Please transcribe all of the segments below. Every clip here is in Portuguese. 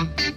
thank you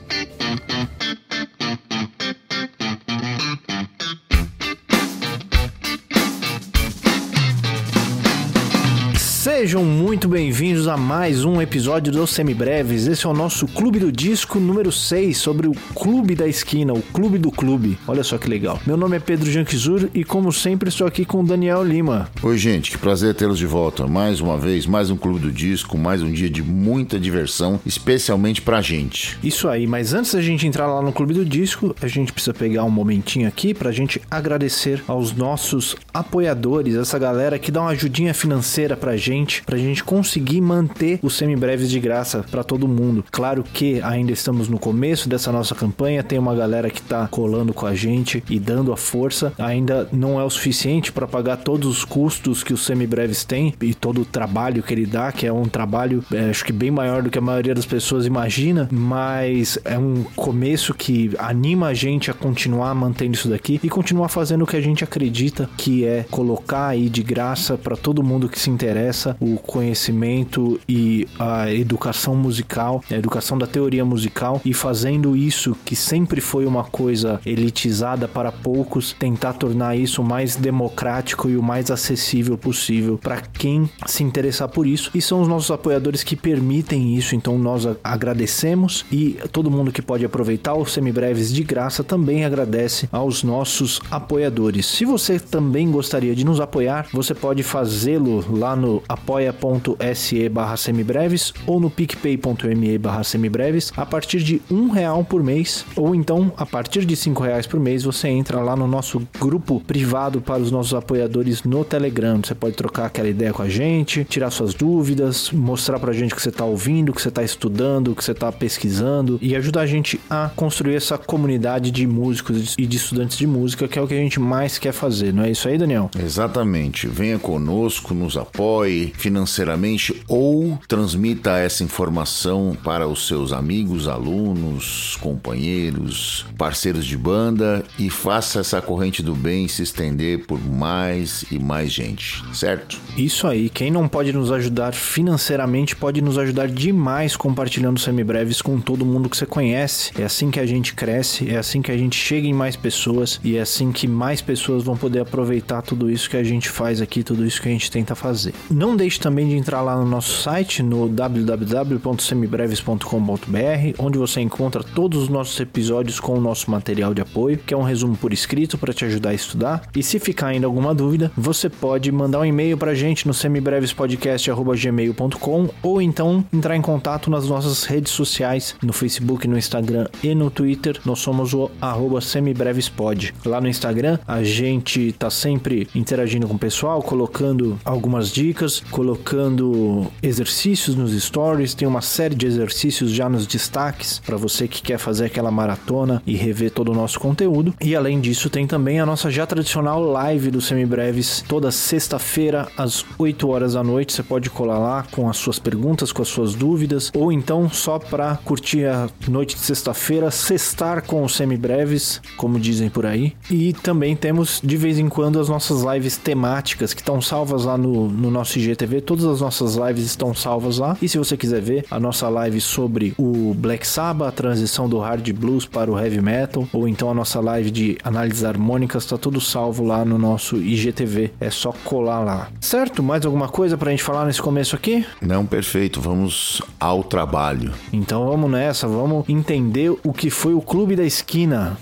Sejam muito bem-vindos a mais um episódio do Semibreves. Esse é o nosso Clube do Disco número 6 sobre o Clube da Esquina, o Clube do Clube. Olha só que legal. Meu nome é Pedro Janquizur e, como sempre, estou aqui com o Daniel Lima. Oi, gente, que prazer tê-los de volta. Mais uma vez, mais um Clube do Disco, mais um dia de muita diversão, especialmente pra gente. Isso aí, mas antes da gente entrar lá no Clube do Disco, a gente precisa pegar um momentinho aqui pra gente agradecer aos nossos apoiadores, essa galera que dá uma ajudinha financeira pra gente, pra gente conseguir manter os semibreves de graça pra todo mundo. Claro que ainda estamos no começo dessa nossa campanha, tem uma galera que tá colando com a gente e dando a força. Ainda não é o suficiente para pagar todos os custos que os semibreves têm e todo o trabalho que ele dá, que é um trabalho, é, acho que bem maior do que a maioria das pessoas imagina, mas é um começo que anima a gente a continuar mantendo isso daqui e continuar fazendo o que a gente acredita que é colocar aí de graça para todo mundo que se interessa o conhecimento e a educação musical, a educação da teoria musical e fazendo isso que sempre foi uma coisa elitizada para poucos, tentar tornar isso o mais democrático e o mais acessível possível para quem se interessar por isso. E são os nossos apoiadores que permitem isso, então nós agradecemos e todo mundo que pode aproveitar os semibreves de graça também agradece aos nossos apoiadores. Se você também gostaria de nos apoiar, você pode fazê-lo lá no apoia.se barra semibreves ou no picpay.me barra semibreves a partir de um real por mês ou então a partir de cinco reais por mês você entra lá no nosso grupo privado para os nossos apoiadores no Telegram. Você pode trocar aquela ideia com a gente, tirar suas dúvidas, mostrar pra gente que você tá ouvindo, que você tá estudando, que você tá pesquisando e ajudar a gente a construir essa comunidade de músicos e de estudantes de música que é o que a gente mais quer fazer, não é isso aí, Daniel? Exatamente. Venha conosco, nos apoie financeiramente ou transmita essa informação para os seus amigos, alunos, companheiros, parceiros de banda e faça essa corrente do bem se estender por mais e mais gente, certo? Isso aí, quem não pode nos ajudar financeiramente pode nos ajudar demais compartilhando semibreves com todo mundo que você conhece. É assim que a gente cresce, é assim que a gente chega em mais pessoas e é assim que mais pessoas vão poder aproveitar tudo isso que a gente faz aqui, tudo isso que a gente tenta fazer. Não deixe também de entrar lá no nosso site no www.semibreves.com.br, onde você encontra todos os nossos episódios com o nosso material de apoio, que é um resumo por escrito para te ajudar a estudar. E se ficar ainda alguma dúvida, você pode mandar um e-mail para a gente no semibrevespodcast.gmail.com ou então entrar em contato nas nossas redes sociais, no Facebook, no Instagram e no Twitter. Nós somos o arroba semibrevespod. Lá no Instagram, a gente tá sempre interagindo com o pessoal, colocando algumas dicas, colocando exercícios nos stories, tem uma série de exercícios já nos destaques para você que quer fazer aquela maratona e rever todo o nosso conteúdo. E além disso, tem também a nossa já tradicional live do Semibreves toda sexta-feira às 8 horas da noite. Você pode colar lá com as suas perguntas, com as suas dúvidas, ou então só para curtir a noite de sexta-feira, sextar com os Semibreves, como dizem por aí. E também temos de vez em quando as nossas lives temáticas que estão salvas lá no, no nosso IGTV. Todas as nossas lives estão salvas lá. E se você quiser ver a nossa live sobre o Black Sabbath, a transição do hard blues para o heavy metal, ou então a nossa live de análises harmônicas, tá tudo salvo lá no nosso IGTV. É só colar lá. Certo? Mais alguma coisa pra gente falar nesse começo aqui? Não, perfeito. Vamos ao trabalho. Então vamos nessa, vamos entender o que foi o Clube da Esquina.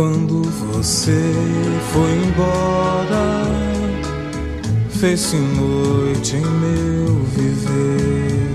Quando você foi embora, fez-se noite em meu viver.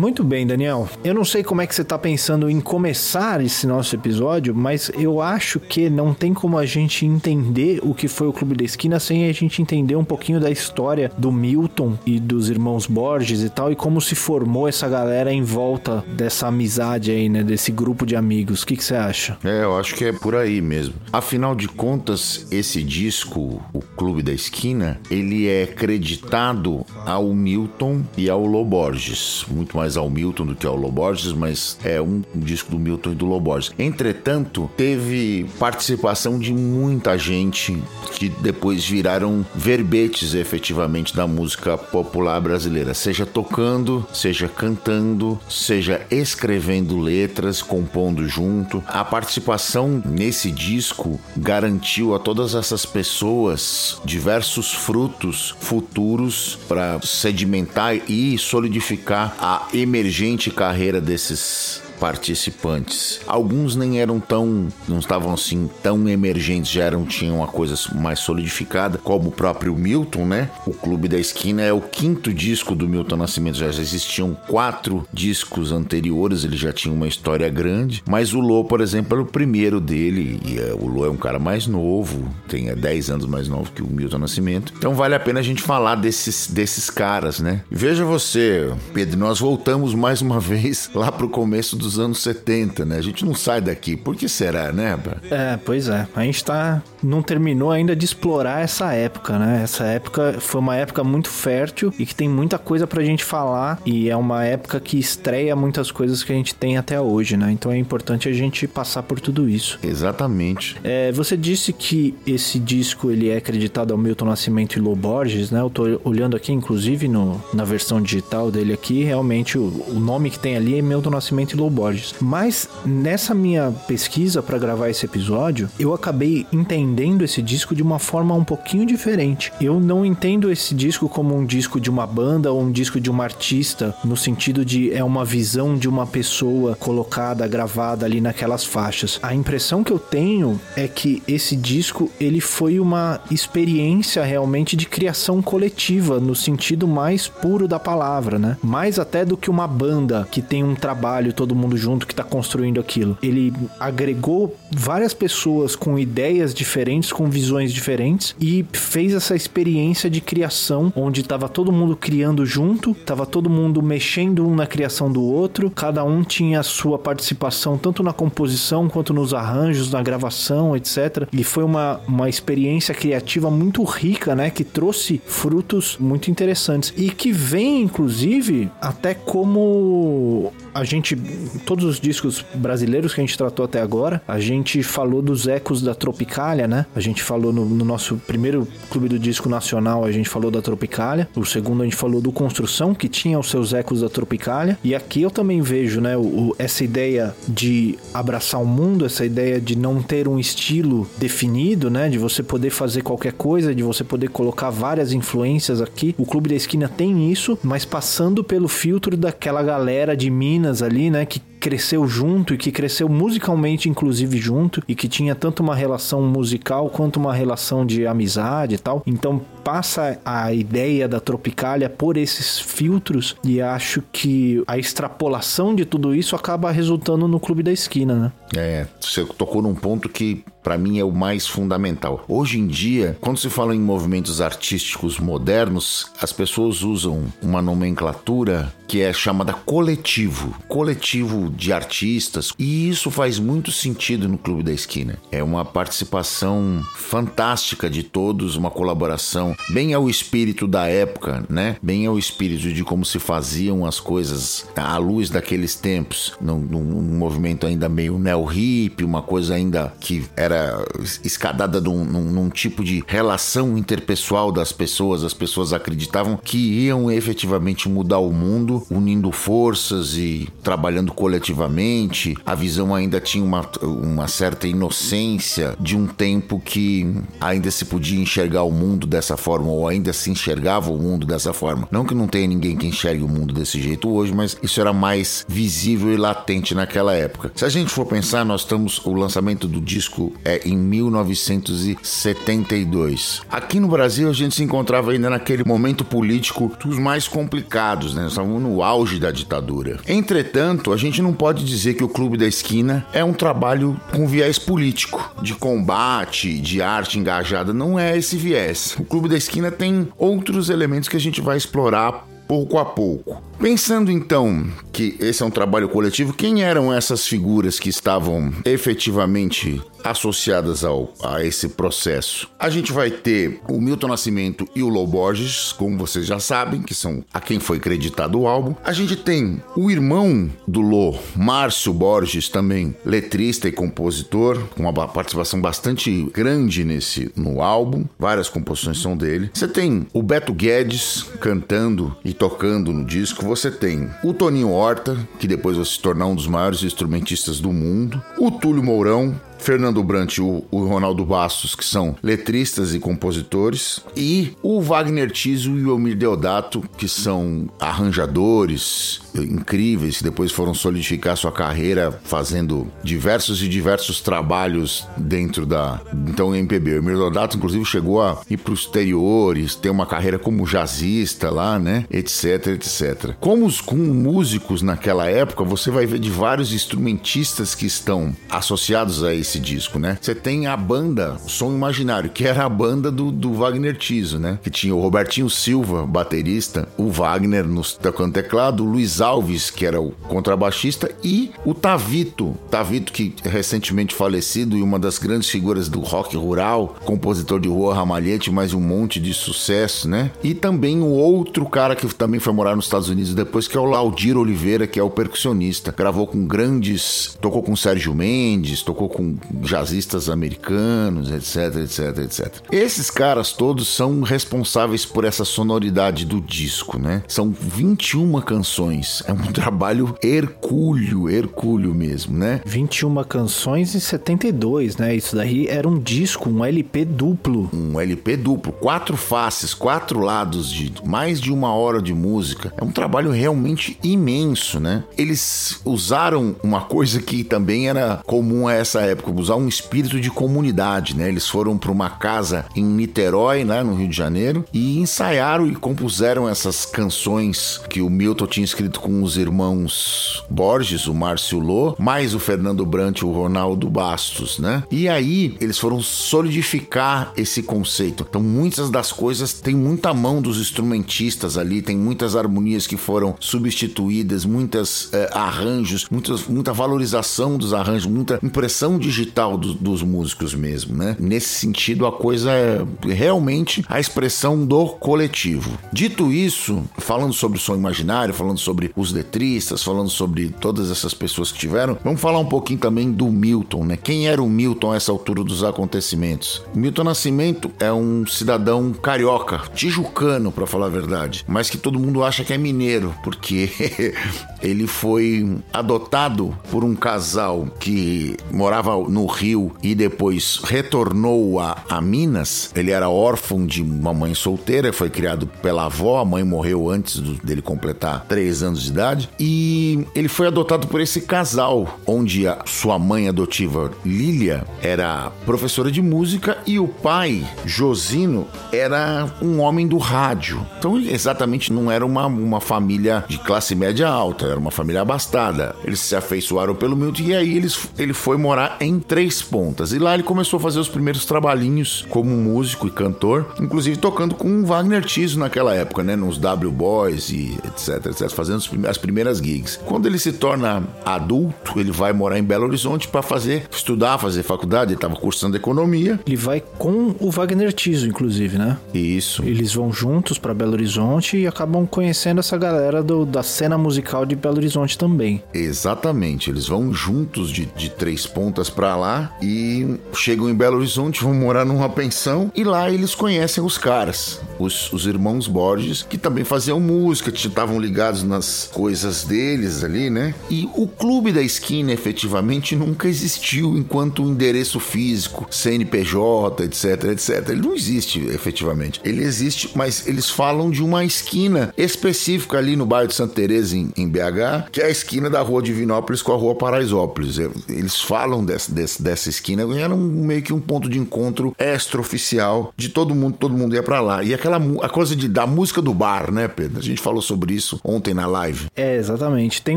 Muito bem, Daniel. Eu não sei como é que você tá pensando em começar esse nosso episódio, mas eu acho que não tem como a gente entender o que foi o Clube da Esquina sem a gente entender um pouquinho da história do Milton e dos irmãos Borges e tal, e como se formou essa galera em volta dessa amizade aí, né? Desse grupo de amigos. O que, que você acha? É, eu acho que é por aí mesmo. Afinal de contas, esse disco, o Clube da Esquina, ele é creditado ao Milton e ao Loborges. Muito mais ao Milton do que ao Loborges, mas é um disco do Milton e do Loborges. Entretanto, teve participação de muita gente que depois viraram verbetes efetivamente da música popular brasileira, seja tocando, seja cantando, seja escrevendo letras, compondo junto. A participação nesse disco garantiu a todas essas pessoas diversos frutos futuros para sedimentar e solidificar a emergente carreira desses participantes. Alguns nem eram tão, não estavam assim tão emergentes, já eram tinham uma coisa mais solidificada, como o próprio Milton, né? O Clube da Esquina é o quinto disco do Milton Nascimento, já existiam quatro discos anteriores, ele já tinha uma história grande, mas o Lô, por exemplo, era o primeiro dele, e é, o Lô é um cara mais novo, tem 10 anos mais novo que o Milton Nascimento. Então vale a pena a gente falar desses, desses caras, né? Veja você, Pedro, nós voltamos mais uma vez lá pro começo dos dos anos 70, né? A gente não sai daqui. Por que será, né? É, pois é. A gente tá. Não terminou ainda de explorar essa época, né? Essa época foi uma época muito fértil e que tem muita coisa pra gente falar. E é uma época que estreia muitas coisas que a gente tem até hoje, né? Então é importante a gente passar por tudo isso. Exatamente. É, você disse que esse disco ele é acreditado ao Milton Nascimento e Lô Borges, né? Eu tô olhando aqui, inclusive, no, na versão digital dele aqui, realmente o, o nome que tem ali é Milton Nascimento e Lô Borges. Borges. Mas nessa minha pesquisa para gravar esse episódio, eu acabei entendendo esse disco de uma forma um pouquinho diferente. Eu não entendo esse disco como um disco de uma banda ou um disco de uma artista, no sentido de é uma visão de uma pessoa colocada, gravada ali naquelas faixas. A impressão que eu tenho é que esse disco ele foi uma experiência realmente de criação coletiva no sentido mais puro da palavra, né? Mais até do que uma banda que tem um trabalho todo mundo mundo junto que está construindo aquilo. Ele agregou várias pessoas com ideias diferentes, com visões diferentes e fez essa experiência de criação onde estava todo mundo criando junto, estava todo mundo mexendo um na criação do outro, cada um tinha a sua participação tanto na composição quanto nos arranjos, na gravação, etc. E foi uma, uma experiência criativa muito rica, né, que trouxe frutos muito interessantes e que vem inclusive até como a gente todos os discos brasileiros que a gente tratou até agora, a gente falou dos ecos da Tropicália, né? A gente falou no, no, nosso primeiro clube do disco nacional, a gente falou da Tropicália. O segundo a gente falou do Construção, que tinha os seus ecos da Tropicália. E aqui eu também vejo, né, o, o, essa ideia de abraçar o mundo, essa ideia de não ter um estilo definido, né? De você poder fazer qualquer coisa, de você poder colocar várias influências aqui. O Clube da Esquina tem isso, mas passando pelo filtro daquela galera de Minas ali, né? Que cresceu junto e que cresceu musicalmente, inclusive, junto, e que tinha tanto uma relação musical quanto uma relação de amizade e tal. Então passa a ideia da Tropicália por esses filtros e acho que a extrapolação de tudo isso acaba resultando no Clube da Esquina, né? É, você tocou num ponto que para mim é o mais fundamental. Hoje em dia, quando se fala em movimentos artísticos modernos, as pessoas usam uma nomenclatura que é chamada coletivo, coletivo de artistas, e isso faz muito sentido no Clube da Esquina. É uma participação fantástica de todos, uma colaboração bem ao espírito da época, né? Bem ao espírito de como se faziam as coisas à luz daqueles tempos, num, num movimento ainda meio neo-hip, uma coisa ainda que era escadada num, num, num tipo de relação interpessoal das pessoas. As pessoas acreditavam que iam efetivamente mudar o mundo, unindo forças e trabalhando coletivamente a visão ainda tinha uma, uma certa inocência de um tempo que ainda se podia enxergar o mundo dessa forma, ou ainda se enxergava o mundo dessa forma. Não que não tenha ninguém que enxergue o mundo desse jeito hoje, mas isso era mais visível e latente naquela época. Se a gente for pensar, nós estamos. O lançamento do disco é em 1972. Aqui no Brasil, a gente se encontrava ainda naquele momento político dos mais complicados, né? Nós estávamos no auge da ditadura. Entretanto, a gente não pode dizer que o Clube da Esquina é um trabalho com viés político, de combate, de arte engajada. Não é esse viés. O Clube da Esquina tem outros elementos que a gente vai explorar pouco a pouco. Pensando então que esse é um trabalho coletivo, quem eram essas figuras que estavam efetivamente associadas ao, a esse processo? A gente vai ter o Milton Nascimento e o Lou Borges, como vocês já sabem, que são a quem foi creditado o álbum. A gente tem o irmão do Lou, Márcio Borges, também letrista e compositor, com uma participação bastante grande nesse no álbum. Várias composições são dele. Você tem o Beto Guedes cantando e tocando no disco você tem o Toninho Horta, que depois vai se tornar um dos maiores instrumentistas do mundo, o Túlio Mourão, Fernando Brant e o, Ronaldo Bastos, que são letristas e compositores, e o Wagner Tiso e o Elmir Deodato, que são arranjadores incríveis, que depois foram solidificar sua carreira fazendo diversos e diversos trabalhos dentro da então MPB. O Elmir Deodato, inclusive, chegou a ir para os exteriores, ter uma carreira como jazzista lá, né, etc, etc. Como os, com músicos naquela época, você vai ver de vários instrumentistas que estão associados a esse esse disco, né? Você tem a banda Som Imaginário, que era a banda do, do Wagner Tiso, né? Que tinha o Robertinho Silva, baterista, o Wagner no tocando teclado, o Luiz Alves, que era o contrabaixista, e o Tavito. Tavito, que é recentemente falecido e uma das grandes figuras do rock rural, compositor de Rua Ramalhete, mais um monte de sucesso, né? E também o outro cara que também foi morar nos Estados Unidos depois, que é o Laudir Oliveira, que é o percussionista. Gravou com grandes. tocou com Sérgio Mendes, tocou com jazzistas americanos, etc, etc, etc. Esses caras todos são responsáveis por essa sonoridade do disco, né? São 21 canções. É um trabalho hercúleo, hercúleo mesmo, né? 21 canções em 72, né? Isso daí era um disco, um LP duplo. Um LP duplo, quatro faces, quatro lados de mais de uma hora de música. É um trabalho realmente imenso, né? Eles usaram uma coisa que também era comum a essa época usar um espírito de comunidade, né? Eles foram para uma casa em Niterói, né, no Rio de Janeiro, e ensaiaram e compuseram essas canções que o Milton tinha escrito com os irmãos Borges, o Márcio Lô, mais o Fernando Brant e o Ronaldo Bastos, né? E aí eles foram solidificar esse conceito. Então muitas das coisas tem muita mão dos instrumentistas ali, tem muitas harmonias que foram substituídas, muitas eh, arranjos, muitas, muita valorização dos arranjos, muita impressão digital digital do, dos músicos mesmo, né? Nesse sentido, a coisa é realmente a expressão do coletivo. Dito isso, falando sobre o som imaginário, falando sobre os letristas, falando sobre todas essas pessoas que tiveram, vamos falar um pouquinho também do Milton, né? Quem era o Milton a essa altura dos acontecimentos? Milton Nascimento é um cidadão carioca, tijucano, para falar a verdade, mas que todo mundo acha que é mineiro, porque ele foi adotado por um casal que morava no Rio e depois retornou a, a Minas. Ele era órfão de uma mãe solteira, foi criado pela avó, a mãe morreu antes do, dele completar três anos de idade. E ele foi adotado por esse casal, onde a sua mãe adotiva, Lília, era professora de música e o pai, Josino, era um homem do rádio. Então, exatamente não era uma, uma família de classe média alta, era uma família abastada. Eles se afeiçoaram pelo Milton e aí eles, ele foi morar em Três Pontas. E lá ele começou a fazer os primeiros trabalhinhos como músico e cantor, inclusive tocando com o Wagner Tiso naquela época, né? Nos W Boys e etc, etc, fazendo as primeiras gigs. Quando ele se torna adulto, ele vai morar em Belo Horizonte para fazer, estudar, fazer faculdade, ele estava cursando economia. Ele vai com o Wagner Tiso, inclusive, né? Isso. Eles vão juntos para Belo Horizonte e acabam conhecendo essa galera do, da cena musical de Belo Horizonte também. Exatamente, eles vão juntos de, de Três Pontas pra lá e chegam em Belo Horizonte, vão morar numa pensão e lá eles conhecem os caras, os, os irmãos Borges, que também faziam música, estavam ligados nas coisas deles ali, né? E o Clube da Esquina efetivamente nunca existiu enquanto endereço físico, CNPJ, etc, etc. Ele não existe efetivamente. Ele existe, mas eles falam de uma esquina específica ali no bairro de Santa Teresa em, em BH, que é a esquina da Rua Divinópolis com a Rua Paraisópolis. Eles falam dessa, dessa, dessa esquina, era um, meio que um ponto de encontro extraoficial de todo mundo, todo mundo ia para lá. E aquela a coisa de, da música do bar, né, Pedro? A gente falou sobre isso ontem na live. É, exatamente. Tem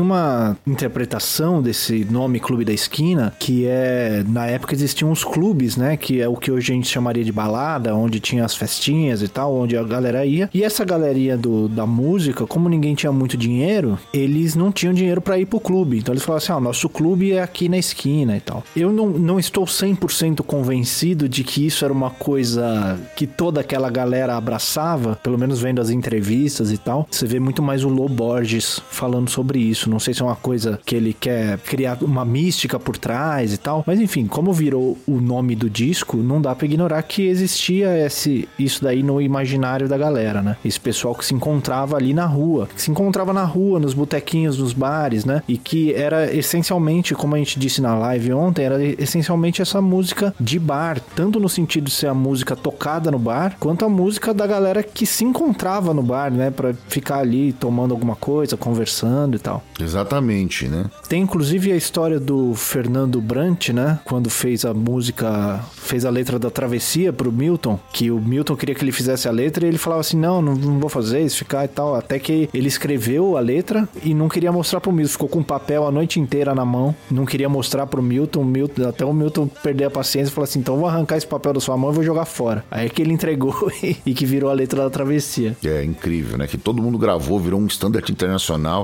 uma interpretação desse nome Clube da Esquina que é, na época existiam os clubes, né, que é o que hoje a gente chamaria de balada, onde tinha as festinhas e tal, onde a galera ia. E essa galeria do, da música, como ninguém tinha muito dinheiro, eles não tinham dinheiro para ir pro clube. Então eles falavam assim: ah, nosso clube é aqui na esquina e tal. Eu não, não estou 100% convencido de que isso era uma coisa que toda aquela galera abraçava, pelo menos vendo as entrevistas e tal. Você vê muito mais o Lô Borges falando sobre isso. Não sei se é uma coisa que ele quer criar uma mística por trás e tal. Mas enfim, como virou o nome do disco, não dá para ignorar que existia esse, isso daí no imaginário da galera, né? Esse pessoal que se encontrava ali na rua, que se encontrava na rua, nos botequinhos, nos bares, né? E que era essencialmente, como a gente disse na live ontem, era essencialmente essa música de bar, tanto no sentido de ser a música tocada no bar, quanto a música da galera que se encontrava no bar, né? Pra ficar ali tomando alguma coisa, conversando e tal. Exatamente, né? Tem inclusive a história do Fernando Brant, né? Quando fez a música, fez a letra da Travessia pro Milton, que o Milton queria que ele fizesse a letra e ele falava assim: não, não, não vou fazer isso, ficar e tal. Até que ele escreveu a letra e não queria mostrar pro Milton, ficou com o papel a noite inteira na mão, não queria mostrar pro Milton, Milton até o Milton perder a paciência e falou assim: então vou arrancar esse papel da sua mão e vou jogar fora. Aí é que ele entregou e que virou a letra da Travessia. É incrível, né? Que todo mundo gravou, virou um standard internacional,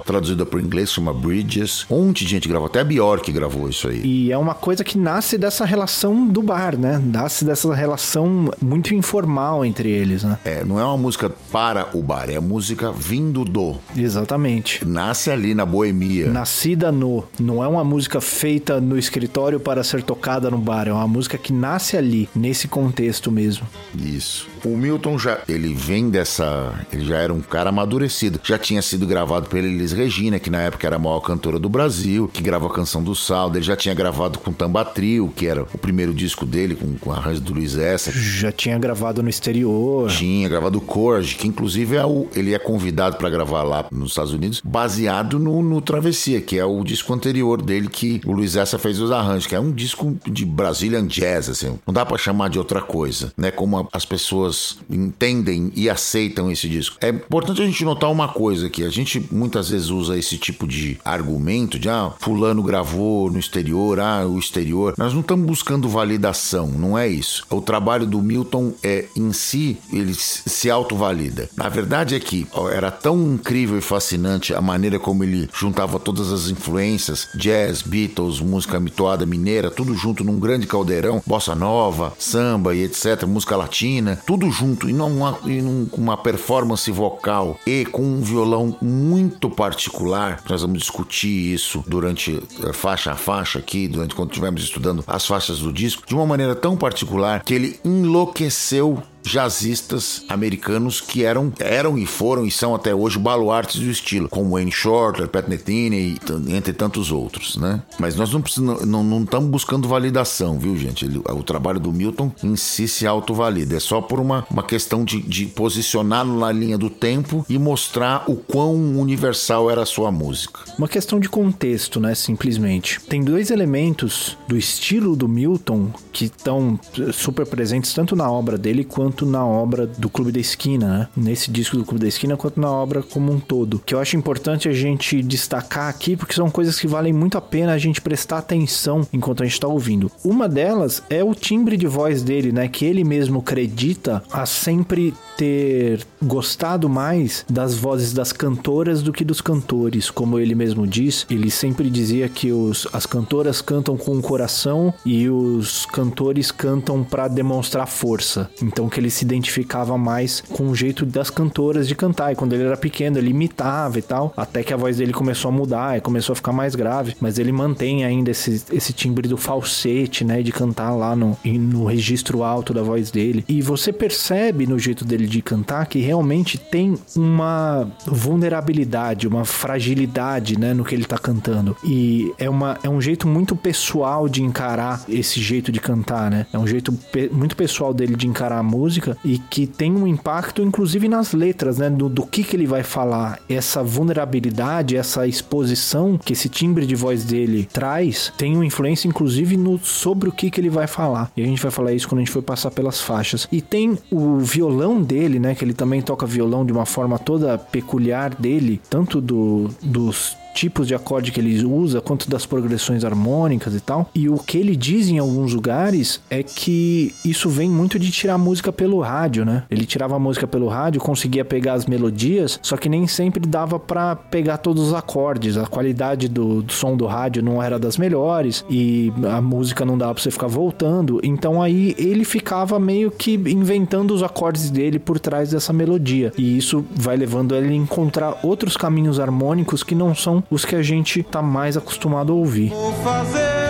traduzida para inglês, chama Bridges. Um monte de gente gravou, até a Bjork gravou isso aí. E é uma coisa que nasce dessa relação do bar, né? Nasce dessa relação muito informal entre eles, né? É, não é uma música para o bar, é música vindo do. Exatamente. Nasce ali na boemia. Nascida no. Não é uma música feita no escritório para ser tocada no bar, é uma música que nasce ali, nesse contexto mesmo. Isso. O Milton já, ele vem dessa, ele já era um cara amadurecido. Já tinha sido gravado pela Elis Regina, que na época era a maior cantora do Brasil, que gravou a canção do Saldo. Ele já tinha gravado com Tambatril, que era o primeiro disco dele, com, com arranjo do Luiz Essa. Já tinha gravado no exterior. Tinha gravado o Corge, que inclusive é o, ele é convidado para gravar lá nos Estados Unidos, baseado no, no Travessia, que é o disco anterior dele que o Luiz Essa fez os arranjos, que é um disco de Brazilian Jazz, assim. Não dá para chamar de outra coisa, né? Como as pessoas pessoas entendem e aceitam esse disco. É importante a gente notar uma coisa aqui. A gente muitas vezes usa esse tipo de argumento de ah, fulano gravou no exterior, ah, o exterior. Nós não estamos buscando validação, não é isso. O trabalho do Milton é em si, ele se autovalida. Na verdade é que era tão incrível e fascinante a maneira como ele juntava todas as influências, jazz, Beatles, música mitoada mineira, tudo junto num grande caldeirão, bossa nova, samba e etc, música latina, tudo junto e numa, em uma performance vocal e com um violão muito particular. Nós vamos discutir isso durante eh, faixa a faixa aqui, durante quando estivermos estudando as faixas do disco, de uma maneira tão particular que ele enlouqueceu jazzistas americanos que eram, eram e foram e são até hoje baluartes do estilo, como Wayne Shorter, Pat Metheny entre tantos outros, né? Mas nós não estamos não, não buscando validação, viu, gente? Ele, o trabalho do Milton em si se autovalida. É só por uma, uma questão de, de posicioná-lo na linha do tempo e mostrar o quão universal era a sua música. Uma questão de contexto, né? Simplesmente. Tem dois elementos do estilo do Milton que estão super presentes tanto na obra dele quanto quanto na obra do Clube da Esquina, né? Nesse disco do Clube da Esquina, quanto na obra como um todo. Que eu acho importante a gente destacar aqui, porque são coisas que valem muito a pena a gente prestar atenção enquanto a gente está ouvindo. Uma delas é o timbre de voz dele, né? Que ele mesmo acredita a sempre ter gostado mais das vozes das cantoras do que dos cantores. Como ele mesmo diz, ele sempre dizia que os, as cantoras cantam com o coração e os cantores cantam para demonstrar força. Então que ele se identificava mais com o jeito das cantoras de cantar. E quando ele era pequeno, ele imitava e tal, até que a voz dele começou a mudar e começou a ficar mais grave. Mas ele mantém ainda esse, esse timbre do falsete, né? De cantar lá no, no registro alto da voz dele. E você percebe no jeito dele de cantar que realmente tem uma vulnerabilidade, uma fragilidade, né? No que ele tá cantando. E é, uma, é um jeito muito pessoal de encarar esse jeito de cantar, né? É um jeito pe muito pessoal dele de encarar a música e que tem um impacto, inclusive, nas letras, né? Do, do que, que ele vai falar. Essa vulnerabilidade, essa exposição que esse timbre de voz dele traz, tem uma influência, inclusive, no, sobre o que, que ele vai falar. E a gente vai falar isso quando a gente for passar pelas faixas. E tem o violão dele, né? Que ele também toca violão de uma forma toda peculiar dele, tanto do, dos tipos de acorde que ele usa, quanto das progressões harmônicas e tal. E o que ele diz em alguns lugares é que isso vem muito de tirar música pelo rádio, né? Ele tirava a música pelo rádio, conseguia pegar as melodias, só que nem sempre dava para pegar todos os acordes. A qualidade do, do, som do rádio não era das melhores e a música não dava pra você ficar voltando. Então aí ele ficava meio que inventando os acordes dele por trás dessa melodia. E isso vai levando ele a encontrar outros caminhos harmônicos que não são os que a gente tá mais acostumado a ouvir. Vou fazer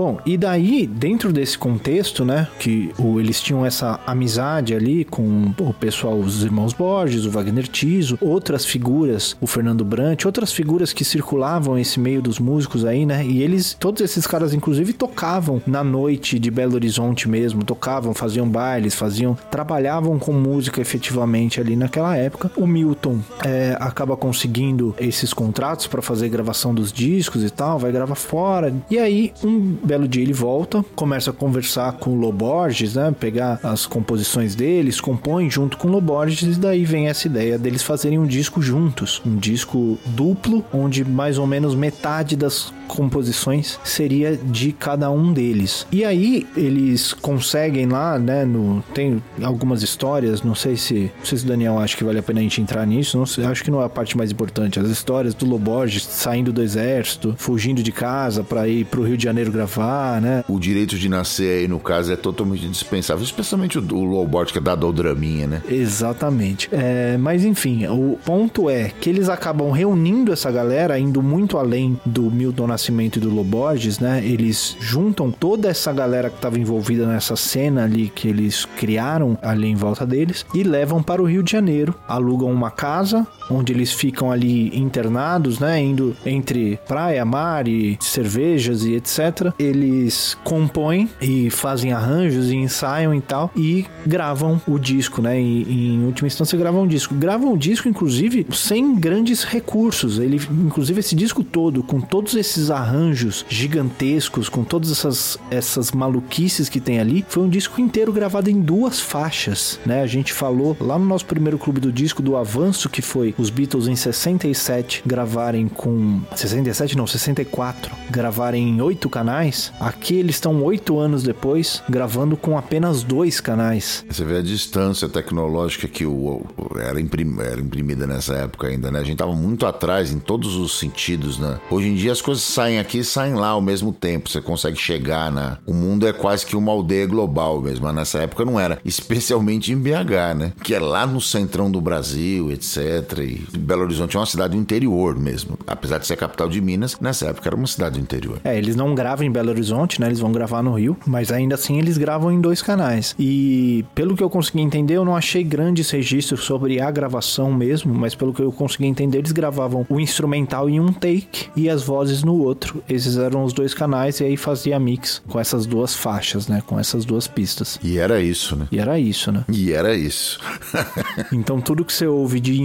Bom, e daí, dentro desse contexto, né, que o, eles tinham essa amizade ali com o pessoal, os irmãos Borges, o Wagner Tiso, outras figuras, o Fernando Brant, outras figuras que circulavam esse meio dos músicos aí, né, e eles, todos esses caras, inclusive, tocavam na noite de Belo Horizonte mesmo, tocavam, faziam bailes, faziam, trabalhavam com música efetivamente ali naquela época. O Milton é, acaba conseguindo esses contratos para fazer gravação dos discos e tal, vai gravar fora, e aí um belo dia ele volta, começa a conversar com o Loborges, né? Pegar as composições deles, compõe junto com o Loborges, e daí vem essa ideia deles fazerem um disco juntos. Um disco duplo, onde mais ou menos metade das composições seria de cada um deles. E aí eles conseguem lá, né? No, tem algumas histórias, não sei se. Não sei se o Daniel acha que vale a pena a gente entrar nisso. Não sei, acho que não é a parte mais importante. As histórias do Loborges saindo do exército, fugindo de casa para ir pro Rio de Janeiro gravar, né? O direito de nascer aí, no caso, é totalmente dispensável, especialmente o, o lowboard que é da Doldraminha, né? Exatamente. É, mas enfim, o ponto é que eles acabam reunindo essa galera, indo muito além do Milton Nascimento e do Loborges, né? Eles juntam toda essa galera que estava envolvida nessa cena ali que eles criaram ali em volta deles e levam para o Rio de Janeiro, alugam uma casa onde eles ficam ali internados, né? Indo entre praia, mar e cervejas e etc. Eles compõem e fazem arranjos e ensaiam e tal e gravam o disco, né? E, em última instância gravam o disco. Gravam o disco, inclusive, sem grandes recursos. Ele, inclusive, esse disco todo, com todos esses arranjos gigantescos, com todas essas, essas maluquices que tem ali, foi um disco inteiro gravado em duas faixas, né? A gente falou lá no nosso primeiro clube do disco do avanço que foi os Beatles em 67 gravarem com 67 não, 64, gravarem em oito canais. Aqui eles estão oito anos depois gravando com apenas dois canais. Você vê a distância tecnológica que o, o era, imprim, era, imprimida nessa época ainda, né? A gente tava muito atrás em todos os sentidos, né? Hoje em dia as coisas saem aqui e saem lá ao mesmo tempo. Você consegue chegar na. O mundo é quase que uma aldeia global mesmo, mas nessa época não era. Especialmente em BH, né? Que é lá no centrão do Brasil, etc. E Belo Horizonte é uma cidade do interior mesmo. Apesar de ser a capital de Minas, nessa época era uma cidade do interior. É, eles não gravam em Belo Horizonte, né? Eles vão gravar no Rio, mas ainda assim eles gravam em dois canais. E pelo que eu consegui entender, eu não achei grandes registros sobre a gravação mesmo, mas pelo que eu consegui entender, eles gravavam o instrumental em um take e as vozes no outro. Esses eram os dois canais e aí fazia mix com essas duas faixas, né? Com essas duas pistas. E era isso, né? E era isso, né? E era isso. então tudo que você ouve de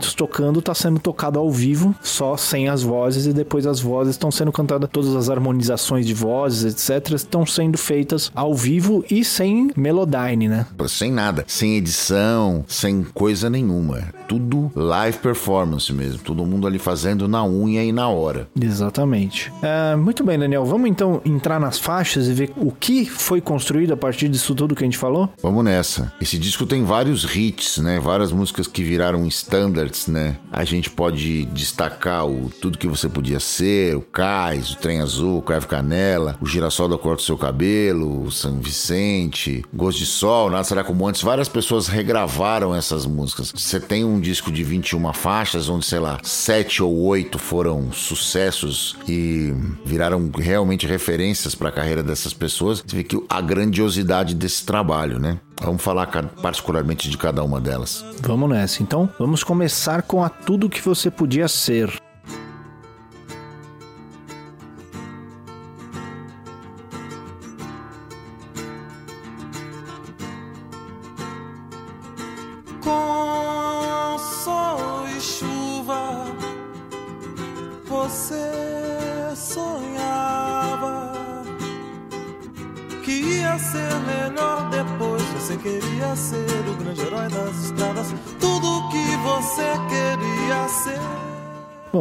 instrumentos tocando tá sendo tocado ao vivo, só sem as vozes, e depois as vozes estão sendo cantadas, todas as harmonizações de vozes, etc., estão sendo feitas ao vivo e sem Melodyne, né? Sem nada, sem edição, sem coisa nenhuma. Tudo live performance mesmo. Todo mundo ali fazendo na unha e na hora. Exatamente. É, muito bem, Daniel. Vamos então entrar nas faixas e ver o que foi construído a partir disso tudo que a gente falou? Vamos nessa. Esse disco tem vários hits, né? Várias músicas que viraram standards, né? A gente pode destacar o Tudo Que Você Podia Ser, o Cais, o Trem Azul, o Crave Canela, o Girassol da Cor do Seu Cabelo, o São Vicente, Gosto de Sol, Nada Será Como Antes. Várias pessoas regravaram essas músicas. Você tem um disco de 21 faixas, onde, sei lá, sete ou oito foram sucessos e viraram realmente referências para a carreira dessas pessoas. Você vê que a grandiosidade desse trabalho, né? Vamos falar particularmente de cada uma delas. Vamos nessa. Então, vamos começar com a Tudo Que Você Podia Ser.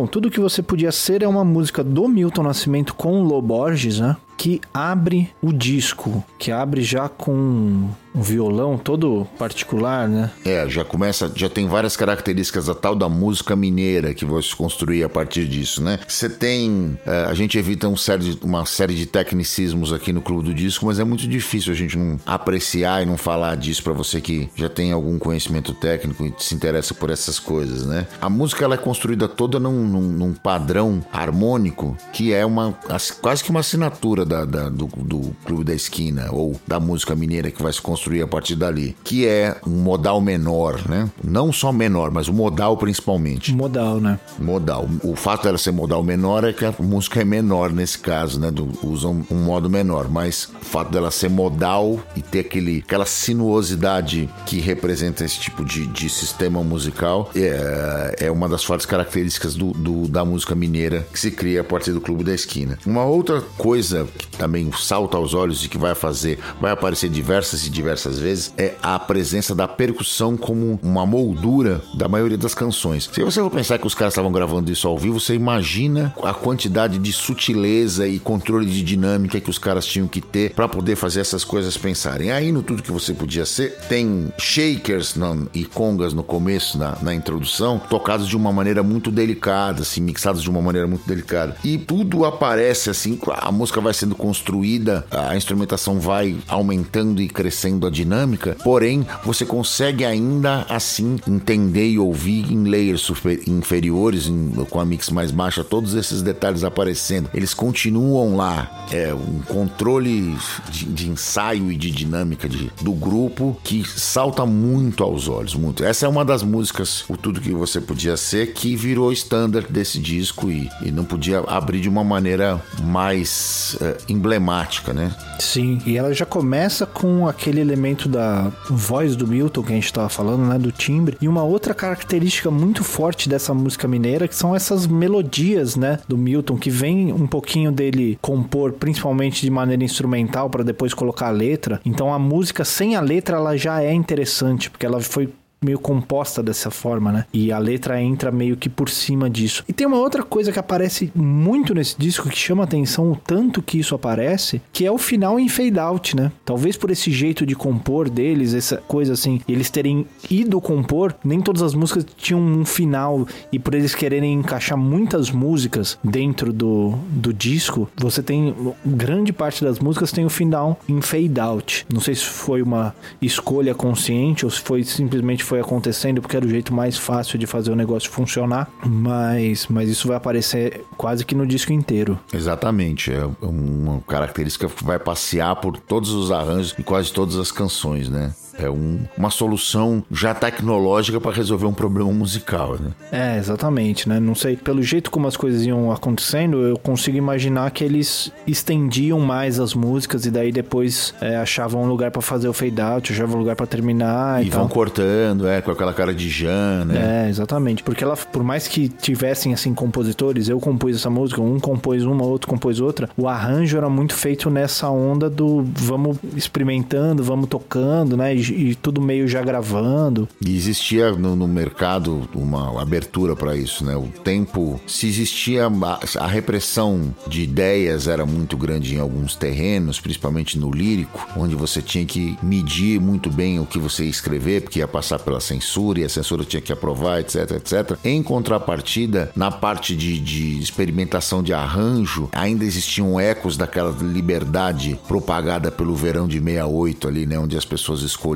Tudo que você podia ser é uma música do Milton Nascimento com o Loborges, né? Que abre o disco, que abre já com um violão todo particular, né? É, já começa, já tem várias características da tal da música mineira que se construir a partir disso, né? Você tem, é, a gente evita um série de, uma série de tecnicismos aqui no Clube do Disco, mas é muito difícil a gente não apreciar e não falar disso para você que já tem algum conhecimento técnico e se interessa por essas coisas, né? A música ela é construída toda num, num, num padrão harmônico que é uma quase que uma assinatura da, da do, do Clube da Esquina ou da música mineira que vai se construir a partir dali, que é um modal menor, né? Não só menor, mas o modal principalmente. Modal, né? Modal. O fato dela ser modal menor é que a música é menor nesse caso, né? Do, usam um modo menor, mas o fato dela ser modal e ter aquele, aquela sinuosidade que representa esse tipo de, de sistema musical é, é uma das fortes características do, do, da música mineira que se cria a partir do Clube da Esquina. Uma outra coisa que também salta aos olhos e que vai fazer, vai aparecer diversas e diversas diversas vezes, é a presença da percussão como uma moldura da maioria das canções. Se você for pensar que os caras estavam gravando isso ao vivo, você imagina a quantidade de sutileza e controle de dinâmica que os caras tinham que ter para poder fazer essas coisas pensarem. Aí no tudo que você podia ser, tem shakers no, e congas no começo, na, na introdução, tocados de uma maneira muito delicada, assim, mixados de uma maneira muito delicada. E tudo aparece assim, a música vai sendo construída, a instrumentação vai aumentando e crescendo a dinâmica, porém você consegue ainda assim entender e ouvir em layers super, inferiores, em, com a mix mais baixa, todos esses detalhes aparecendo. Eles continuam lá. É um controle de, de ensaio e de dinâmica de, do grupo que salta muito aos olhos, muito. Essa é uma das músicas, o tudo que você podia ser, que virou standard desse disco e, e não podia abrir de uma maneira mais uh, emblemática, né? Sim, e ela já começa com aquele elemento da voz do Milton que a gente estava falando, né, do timbre. E uma outra característica muito forte dessa música mineira que são essas melodias, né, do Milton que vem um pouquinho dele compor principalmente de maneira instrumental para depois colocar a letra. Então a música sem a letra ela já é interessante porque ela foi meio composta dessa forma, né? E a letra entra meio que por cima disso. E tem uma outra coisa que aparece muito nesse disco que chama atenção o tanto que isso aparece, que é o final em fade out, né? Talvez por esse jeito de compor deles, essa coisa assim, eles terem ido compor, nem todas as músicas tinham um final e por eles quererem encaixar muitas músicas dentro do, do disco, você tem grande parte das músicas tem o final em fade out. Não sei se foi uma escolha consciente ou se foi simplesmente foi acontecendo porque era o jeito mais fácil de fazer o negócio funcionar, mas, mas isso vai aparecer quase que no disco inteiro. Exatamente, é uma característica que vai passear por todos os arranjos e quase todas as canções, né? É um, uma solução já tecnológica para resolver um problema musical, né? É, exatamente, né? Não sei, pelo jeito como as coisas iam acontecendo, eu consigo imaginar que eles estendiam mais as músicas e daí depois é, achavam um lugar para fazer o fade out, achavam um lugar para terminar e, e vão cortando é, com aquela cara de Jean, né? É, exatamente. Porque ela, por mais que tivessem, assim, compositores, eu compus essa música, um compôs uma, outro compôs outra, o arranjo era muito feito nessa onda do vamos experimentando, vamos tocando, né? E, e tudo meio já gravando. E existia no, no mercado uma abertura para isso, né? O tempo, se existia a, a repressão de ideias era muito grande em alguns terrenos, principalmente no lírico, onde você tinha que medir muito bem o que você ia escrever, porque ia passar pela censura e a censura tinha que aprovar, etc, etc. Em contrapartida, na parte de, de experimentação de arranjo, ainda existiam ecos daquela liberdade propagada pelo verão de 68 ali, né? Onde as pessoas escolhiam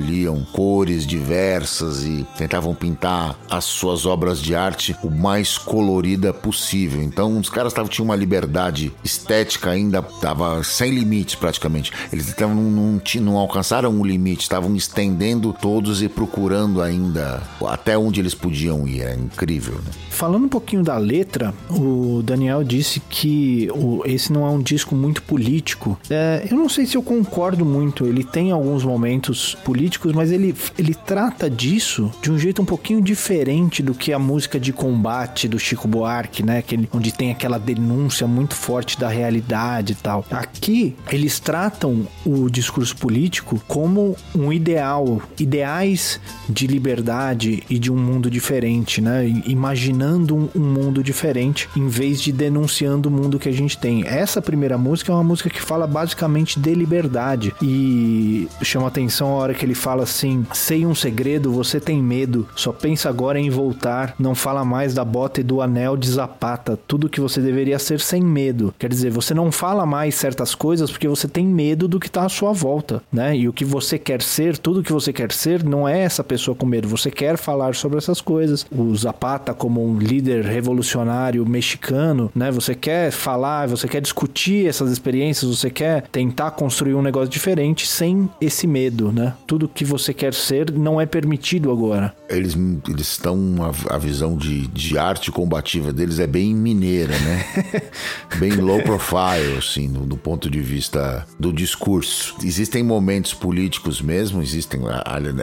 cores diversas e tentavam pintar as suas obras de arte o mais colorida possível. Então, os caras tavam, tinham uma liberdade estética ainda, tava sem limites praticamente. Eles estavam não, não, não alcançaram um limite, estavam estendendo todos e procurando ainda até onde eles podiam ir. É incrível, né? Falando um pouquinho da letra, o Daniel disse que o, esse não é um disco muito político. É, eu não sei se eu concordo muito. Ele tem alguns momentos políticos, mas ele, ele trata disso de um jeito um pouquinho diferente do que a música de combate do Chico Buarque, né? Aquele, onde tem aquela denúncia muito forte da realidade e tal. Aqui, eles tratam o discurso político como um ideal, ideais de liberdade e de um mundo diferente, né? Imaginando um, um mundo diferente em vez de denunciando o mundo que a gente tem. Essa primeira música é uma música que fala basicamente de liberdade e chama atenção a hora que ele fala assim: "Sei um segredo, você tem medo, só pensa agora em voltar, não fala mais da bota e do anel de zapata, tudo que você deveria ser sem medo". Quer dizer, você não fala mais certas coisas porque você tem medo do que está à sua volta, né? E o que você quer ser, tudo que você quer ser, não é essa pessoa com medo. Você quer falar sobre essas coisas. O Zapata como um líder revolucionário mexicano, né? Você quer falar, você quer discutir essas experiências, você quer tentar construir um negócio diferente sem esse medo, né? Tudo que você quer ser não é permitido agora. Eles eles estão a, a visão de, de arte combativa deles é bem mineira, né? bem low profile, assim, no, do ponto de vista do discurso. Existem momentos políticos mesmo, existem.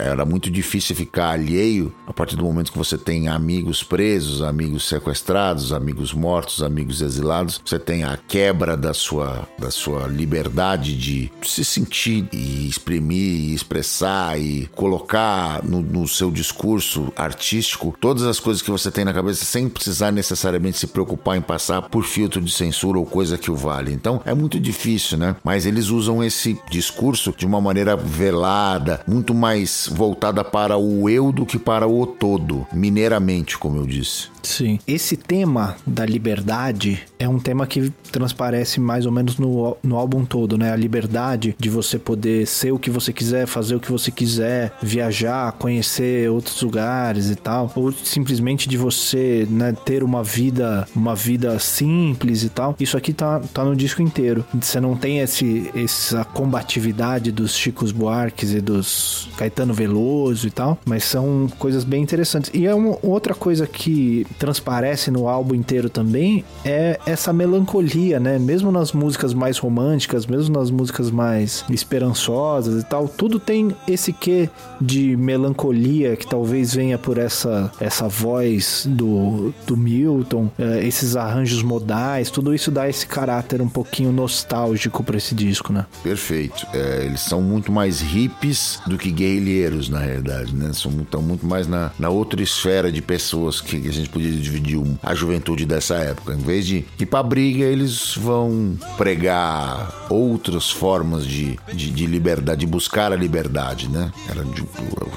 Era muito difícil ficar alheio a partir do momento que você tem amigos presos, amigos sequestrados, amigos mortos, amigos exilados. Você tem a quebra da sua, da sua liberdade de se sentir e exprimir, e expressar e colocar no, no seu discurso artístico todas as coisas que você tem na cabeça sem precisar necessariamente se preocupar em passar por filtro de censura ou coisa que o vale. Então é muito difícil, né? Mas eles usam esse discurso de uma maneira velada, muito mais voltada para o eu do que para o todo, mineiramente, como eu disse. Sim. Esse tema da liberdade é um tema que transparece mais ou menos no, no álbum todo, né? A liberdade de você poder ser o que você quiser, fazer o que você quiser, viajar, conhecer outros lugares e tal, ou simplesmente de você, né, ter uma vida, uma vida simples e tal. Isso aqui tá, tá no disco inteiro. Você não tem esse, essa combatividade dos Chicos Buarques e dos Caetano Veloso e tal, mas são coisas bem interessantes. E é uma outra coisa que transparece no álbum inteiro também é essa melancolia, né? Mesmo nas músicas mais românticas, mesmo nas músicas mais esperançosas e tal, tudo tem esse quê de melancolia que talvez venha por essa essa voz do, do Milton, é, esses arranjos modais, tudo isso dá esse caráter um pouquinho nostálgico para esse disco, né? Perfeito. É, eles são muito mais hippies do que guerrilheiros, na realidade, né? São, estão muito mais na, na outra esfera de pessoas que, que a gente dividir um, a juventude dessa época. Em vez de ir pra briga, eles vão pregar outras formas de, de, de liberdade, de buscar a liberdade, né? Era de,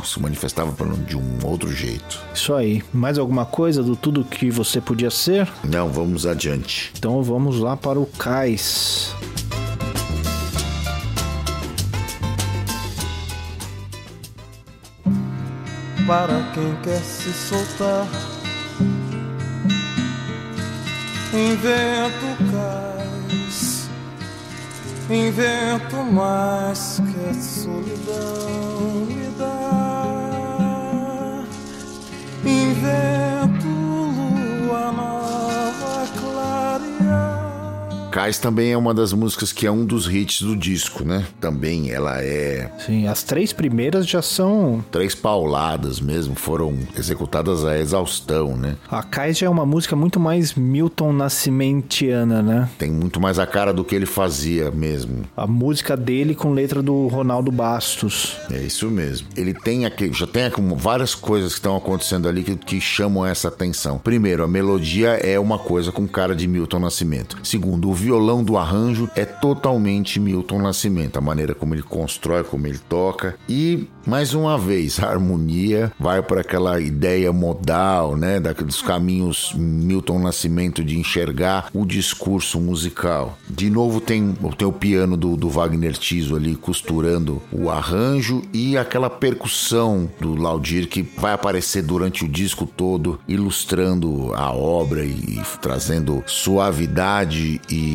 se manifestava de um outro jeito. Isso aí. Mais alguma coisa do tudo que você podia ser? Não, vamos adiante. Então vamos lá para o cais. Para quem quer se soltar Invento cais, invento mais que a solidão me dá. Invento lua nova clarear. Cais também é uma das músicas que é um dos hits do disco, né? Também ela é. Sim, as três primeiras já são. Três pauladas mesmo, foram executadas a exaustão, né? A Cais já é uma música muito mais Milton Nascimentiana, né? Tem muito mais a cara do que ele fazia mesmo. A música dele com letra do Ronaldo Bastos. É isso mesmo. Ele tem aqui, já tem várias coisas que estão acontecendo ali que, que chamam essa atenção. Primeiro, a melodia é uma coisa com cara de Milton Nascimento. Segundo, o violão do arranjo é totalmente Milton Nascimento, a maneira como ele constrói, como ele toca. E, mais uma vez, a harmonia vai para aquela ideia modal, né, daqueles caminhos Milton Nascimento de enxergar o discurso musical. De novo, tem, tem o piano do, do Wagner Tiso ali costurando o arranjo e aquela percussão do Laudir que vai aparecer durante o disco todo, ilustrando a obra e, e trazendo suavidade e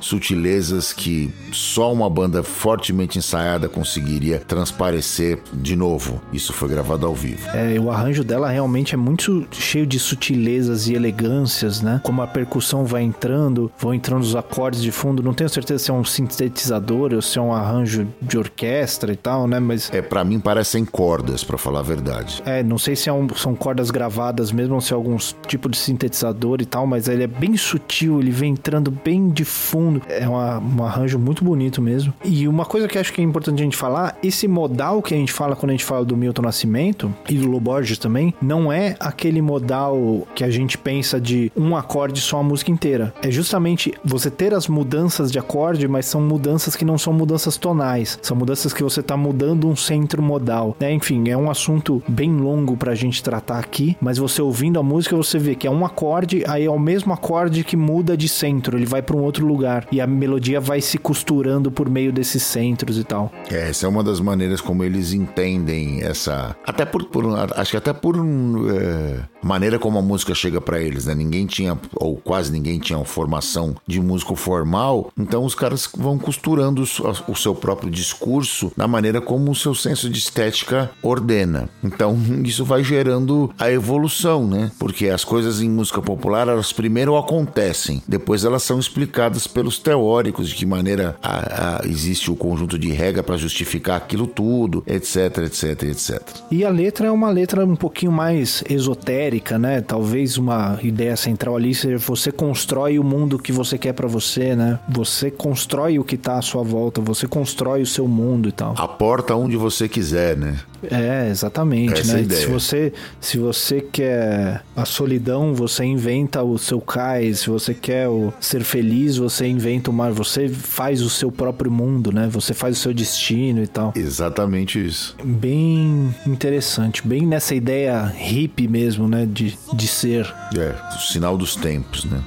sutilezas que só uma banda fortemente ensaiada conseguiria transparecer de novo. Isso foi gravado ao vivo. É, o arranjo dela realmente é muito cheio de sutilezas e elegâncias, né? Como a percussão vai entrando, vão entrando os acordes de fundo. Não tenho certeza se é um sintetizador ou se é um arranjo de orquestra e tal, né? Mas é para mim parecem cordas, para falar a verdade. É, não sei se é um, são cordas gravadas mesmo ou se é algum tipo de sintetizador e tal, mas ele é bem sutil, ele vem entrando bem de fundo. É uma, um arranjo muito bonito mesmo. E uma coisa que acho que é importante a gente falar, esse modal que a gente fala quando a gente fala do Milton Nascimento e do Loborges também, não é aquele modal que a gente pensa de um acorde só a música inteira. É justamente você ter as mudanças de acorde, mas são mudanças que não são mudanças tonais, são mudanças que você está mudando um centro modal. Né? Enfim, é um assunto bem longo pra gente tratar aqui, mas você ouvindo a música você vê que é um acorde, aí é o mesmo acorde que muda de centro, ele vai para um outro lugar e a melodia vai se costurando por meio desses centros e tal. É, essa é uma das maneiras como eles entendem essa, até por, por acho que até por é, maneira como a música chega para eles, né? Ninguém tinha ou quase ninguém tinha formação de músico formal, então os caras vão costurando o, o seu próprio discurso da maneira como o seu senso de estética ordena. Então isso vai gerando a evolução, né? Porque as coisas em música popular elas primeiro acontecem, depois elas são explicadas pelos teóricos de que maneira a, a, existe o conjunto de regra para justificar aquilo tudo, etc, etc, etc. E a letra é uma letra um pouquinho mais esotérica, né? Talvez uma ideia central ali seja você constrói o mundo que você quer para você, né? Você constrói o que tá à sua volta, você constrói o seu mundo e tal. A porta onde você quiser, né? É, exatamente, Essa né? É se você se você quer a solidão, você inventa o seu cais, se você quer o ser feliz, você inventa o mar, você faz o seu próprio mundo, né? Você faz o seu destino e tal. Exatamente isso. Bem interessante, bem nessa ideia hippie mesmo, né, de, de ser. É, o sinal dos tempos, né?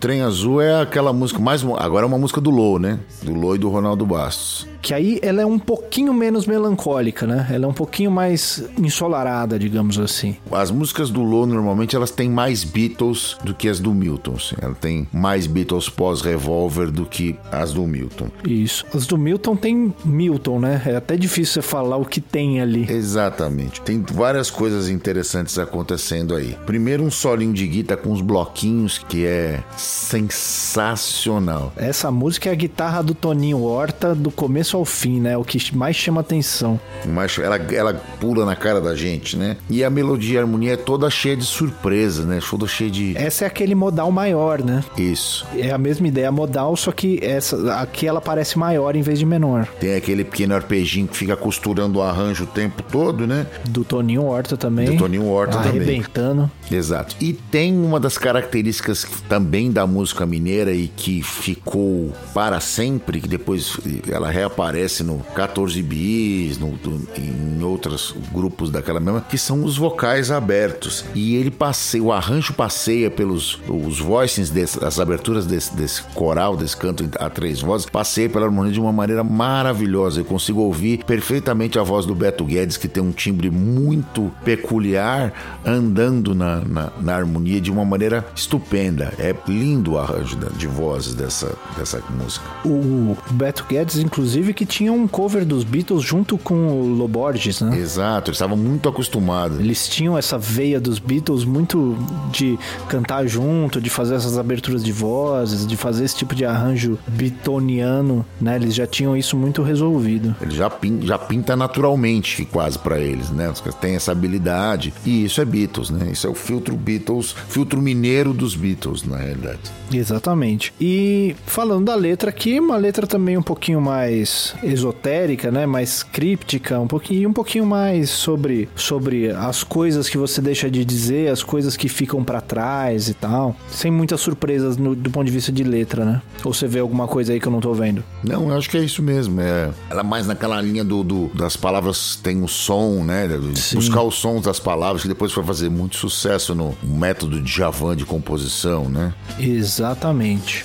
Trem Azul é aquela música mais. Agora é uma música do Lô, né? Do Lô e do Ronaldo Bastos. Que aí ela é um pouquinho menos melancólica, né? Ela é um pouquinho mais ensolarada, digamos assim. As músicas do Lô normalmente elas têm mais Beatles do que as do Milton. Assim. Ela tem mais Beatles pós-Revolver do que as do Milton. Isso. As do Milton tem Milton, né? É até difícil você falar o que tem ali. Exatamente. Tem várias coisas interessantes acontecendo aí. Primeiro um solinho de guitarra com uns bloquinhos que é sensacional. Essa música é a guitarra do Toninho Horta do começo ao fim, né? O que mais chama atenção. Mas ela, ela pula na cara da gente, né? E a melodia e a harmonia é toda cheia de surpresa, né? Toda cheia de. Essa é aquele modal maior, né? Isso. É a mesma ideia modal, só que essa aqui ela parece maior em vez de menor. Tem aquele pequeno arpejinho que fica costurando o arranjo o tempo todo, né? Do Toninho Horta também. Do Toninho Horta arrebentando. também. Arrebentando. Exato. E tem uma das características também da música mineira e que ficou para sempre, que depois ela reaparece no 14 bis, no, no, em outros grupos daquela mesma, que são os vocais abertos. E ele passeia, o arranjo passeia pelos os voicings, desse, as aberturas desse, desse coral, desse canto a três vozes, passeia pela harmonia de uma maneira maravilhosa. Eu consigo ouvir perfeitamente a voz do Beto Guedes, que tem um timbre muito peculiar, andando na, na, na harmonia de uma maneira estupenda. É lindo o arranjo de vozes dessa, dessa música. O Beto Guedes, inclusive, que tinha um cover dos Beatles junto com o Loborges, né? Exato, eles estavam muito acostumados. Eles tinham essa veia dos Beatles muito de cantar junto, de fazer essas aberturas de vozes, de fazer esse tipo de arranjo bitoniano, né? Eles já tinham isso muito resolvido. Ele já pinta, já pinta naturalmente, quase para eles, né? Têm essa habilidade. E isso é Beatles, né? Isso é o filtro Beatles, filtro mineiro dos Beatles, na realidade. Exatamente. E falando da letra aqui, uma letra também um pouquinho mais esotérica, né? Mais críptica, um pouquinho, um pouquinho mais sobre, sobre as coisas que você deixa de dizer, as coisas que ficam para trás e tal. Sem muitas surpresas no, do ponto de vista de letra, né? Ou você vê alguma coisa aí que eu não tô vendo? Não, eu acho que é isso mesmo. É, ela é mais naquela linha do, do das palavras tem o som, né? Sim. Buscar os sons das palavras, que depois foi fazer muito sucesso no método de Javan de composição, né? Exatamente.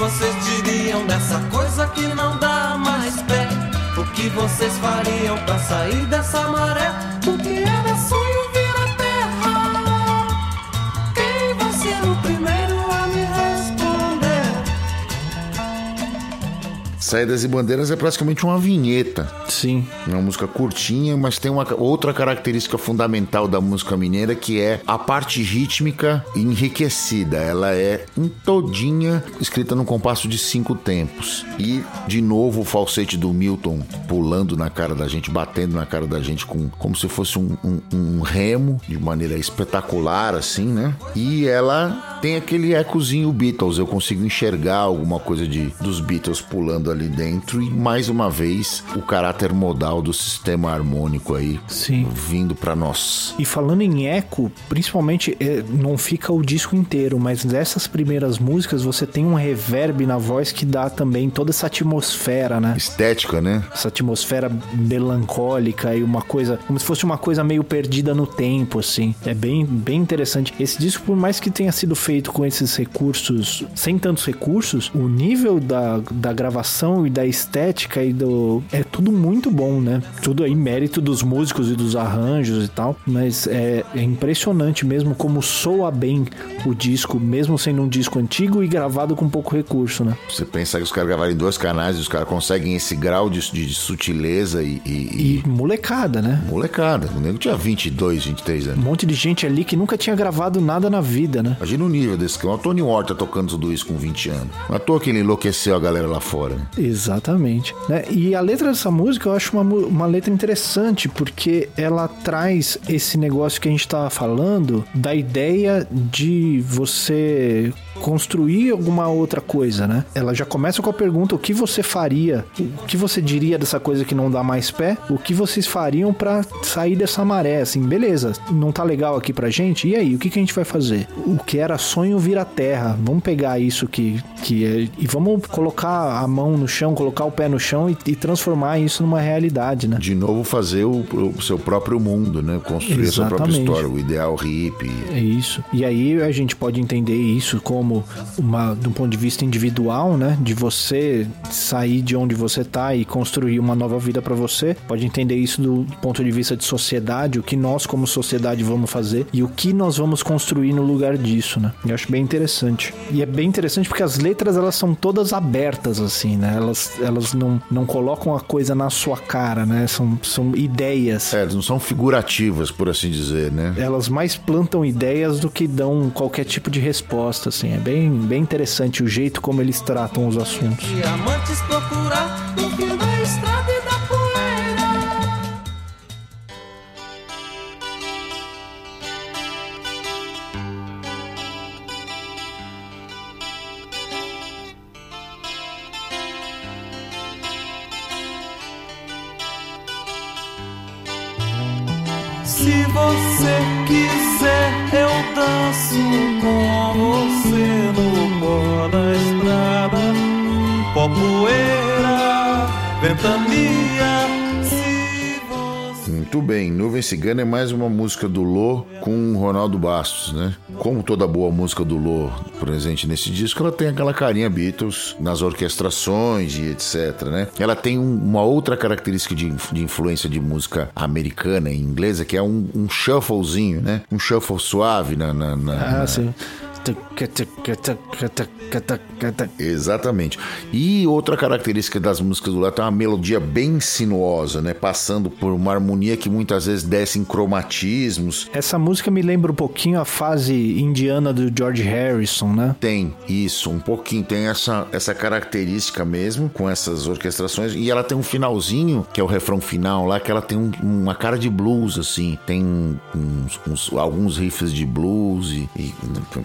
vocês diriam dessa coisa que não dá mais pé? O que vocês fariam pra sair dessa maré? Saídas e Bandeiras é praticamente uma vinheta Sim. É uma música curtinha, mas tem uma outra característica fundamental da música mineira que é a parte rítmica enriquecida. Ela é em todinha escrita num compasso de cinco tempos. E, de novo, o falsete do Milton pulando na cara da gente, batendo na cara da gente com como se fosse um, um, um remo, de maneira espetacular, assim, né? E ela tem aquele ecozinho Beatles. Eu consigo enxergar alguma coisa de dos Beatles pulando ali dentro. E mais uma vez, o caráter caráter modal do sistema harmônico aí Sim. vindo para nós. E falando em eco, principalmente é, não fica o disco inteiro, mas dessas primeiras músicas você tem um reverb na voz que dá também toda essa atmosfera, né? Estética, né? Essa atmosfera melancólica e uma coisa, como se fosse uma coisa meio perdida no tempo, assim. É bem, bem interessante. Esse disco, por mais que tenha sido feito com esses recursos, sem tantos recursos, o nível da, da gravação e da estética e do. É tudo muito muito bom, né? Tudo aí mérito dos músicos e dos arranjos e tal, mas é, é impressionante mesmo como soa bem o disco, mesmo sendo um disco antigo e gravado com pouco recurso, né? Você pensa que os caras gravaram em dois canais e os caras conseguem esse grau de, de sutileza e, e, e, molecada, né? Molecada. O nego tinha 22, 23 anos. Um monte de gente ali que nunca tinha gravado nada na vida, né? Imagina o nível desse que o Tony Horta tocando tudo isso com 20 anos. Não é à toa que ele enlouqueceu a galera lá fora. Né? Exatamente. Né? E a letra dessa música eu acho uma, uma letra interessante porque ela traz esse negócio que a gente estava falando da ideia de você construir alguma outra coisa, né? Ela já começa com a pergunta: o que você faria? O que você diria dessa coisa que não dá mais pé? O que vocês fariam para sair dessa maré? Assim, beleza, não tá legal aqui pra gente? E aí, o que, que a gente vai fazer? O que era sonho vira terra. Vamos pegar isso que, que é, e vamos colocar a mão no chão, colocar o pé no chão e, e transformar isso numa realidade, né? De novo, fazer o, o seu próprio mundo, né? Construir Exatamente. a sua própria história, o ideal hippie. É isso. E aí a gente pode entender isso como como uma, de um ponto de vista individual, né? De você sair de onde você tá e construir uma nova vida para você. Pode entender isso do ponto de vista de sociedade, o que nós como sociedade vamos fazer e o que nós vamos construir no lugar disso, né? Eu acho bem interessante. E é bem interessante porque as letras elas são todas abertas assim, né? Elas, elas não, não colocam a coisa na sua cara, né? São, são ideias. É, elas não são figurativas, por assim dizer, né? Elas mais plantam ideias do que dão qualquer tipo de resposta, assim. É bem, bem interessante o jeito como eles tratam os assuntos. Diamantes procurar Cigana é mais uma música do Lô com Ronaldo Bastos, né? Como toda boa música do Lô presente nesse disco, ela tem aquela carinha Beatles nas orquestrações e etc, né? Ela tem um, uma outra característica de, de, influência de música americana e inglesa, que é um, um shufflezinho, né? Um shuffle suave na... na, na ah, na... sim. Exatamente. E outra característica das músicas do Léo é uma melodia bem sinuosa, né? Passando por uma harmonia que muitas vezes desce em cromatismos. Essa música me lembra um pouquinho a fase indiana do George Harrison, né? Tem isso, um pouquinho. Tem essa, essa característica mesmo, com essas orquestrações. E ela tem um finalzinho, que é o refrão final lá, que ela tem um, uma cara de blues, assim. Tem uns, uns, alguns riffs de blues e, e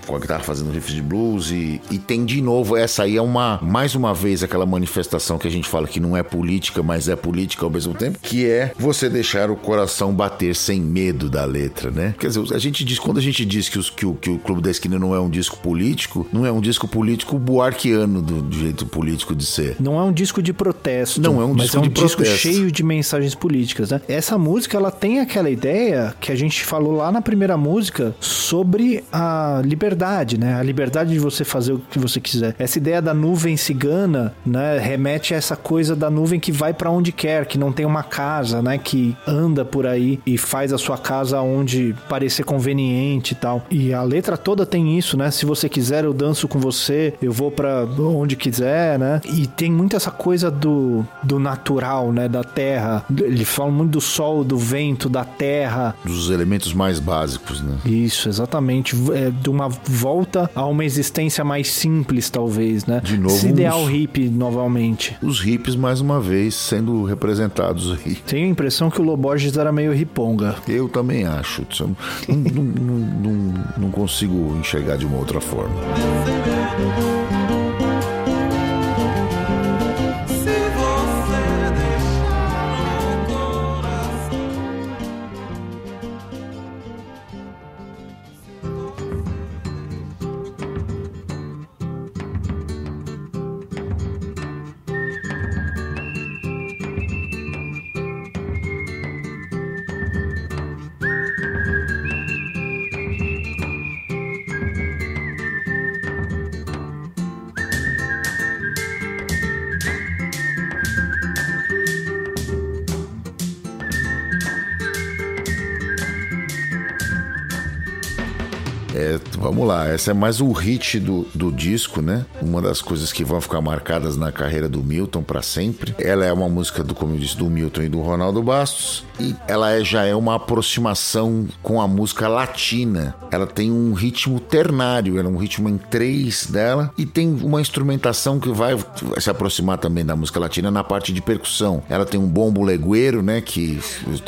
com a guitarra fazendo riffs de blues. E, e tem de novo, essa aí é uma, mais uma vez, aquela manifestação que a gente fala que não é política, mas é política ao mesmo tempo, que é você deixar o coração bater sem medo da letra, né? Quer dizer, a gente diz, quando a gente diz que, os, que, o, que o Clube da Esquina não é um disco político, não é um disco político buarquiano do, do jeito político de ser. Não é um disco de protesto. Não é um mas disco é um de disco protesto. cheio de mensagens políticas, né? Essa música, ela tem aquela ideia que a gente falou lá na primeira música sobre a liberdade, né? A liberdade de você fazer o que você quiser. Essa ideia da nuvem cigana, né, remete a essa coisa da nuvem que vai para onde quer, que não tem uma casa, né, que anda por aí e faz a sua casa onde parecer conveniente e tal. E a letra toda tem isso, né? Se você quiser, eu danço com você, eu vou para onde quiser, né? E tem muito essa coisa do, do natural, né, da terra. Ele fala muito do sol, do vento, da terra. Dos elementos mais básicos, né? Isso, exatamente. É, de uma volta a uma existência mais simples, talvez, né? De novo, Esse ideal os- hippie novamente. Os hippies, mais uma vez, sendo representados aí. Tenho a impressão que o Loborges era meio riponga. Eu também acho. Não, não, não, não, não consigo enxergar de uma outra forma. Essa é mais o hit do, do disco, né? Uma das coisas que vão ficar marcadas na carreira do Milton para sempre. Ela é uma música do, como eu disse, do Milton e do Ronaldo Bastos. E ela é, já é uma aproximação com a música latina. Ela tem um ritmo ternário, ela é um ritmo em três dela. E tem uma instrumentação que vai se aproximar também da música latina na parte de percussão. Ela tem um bombo legueiro, né? Que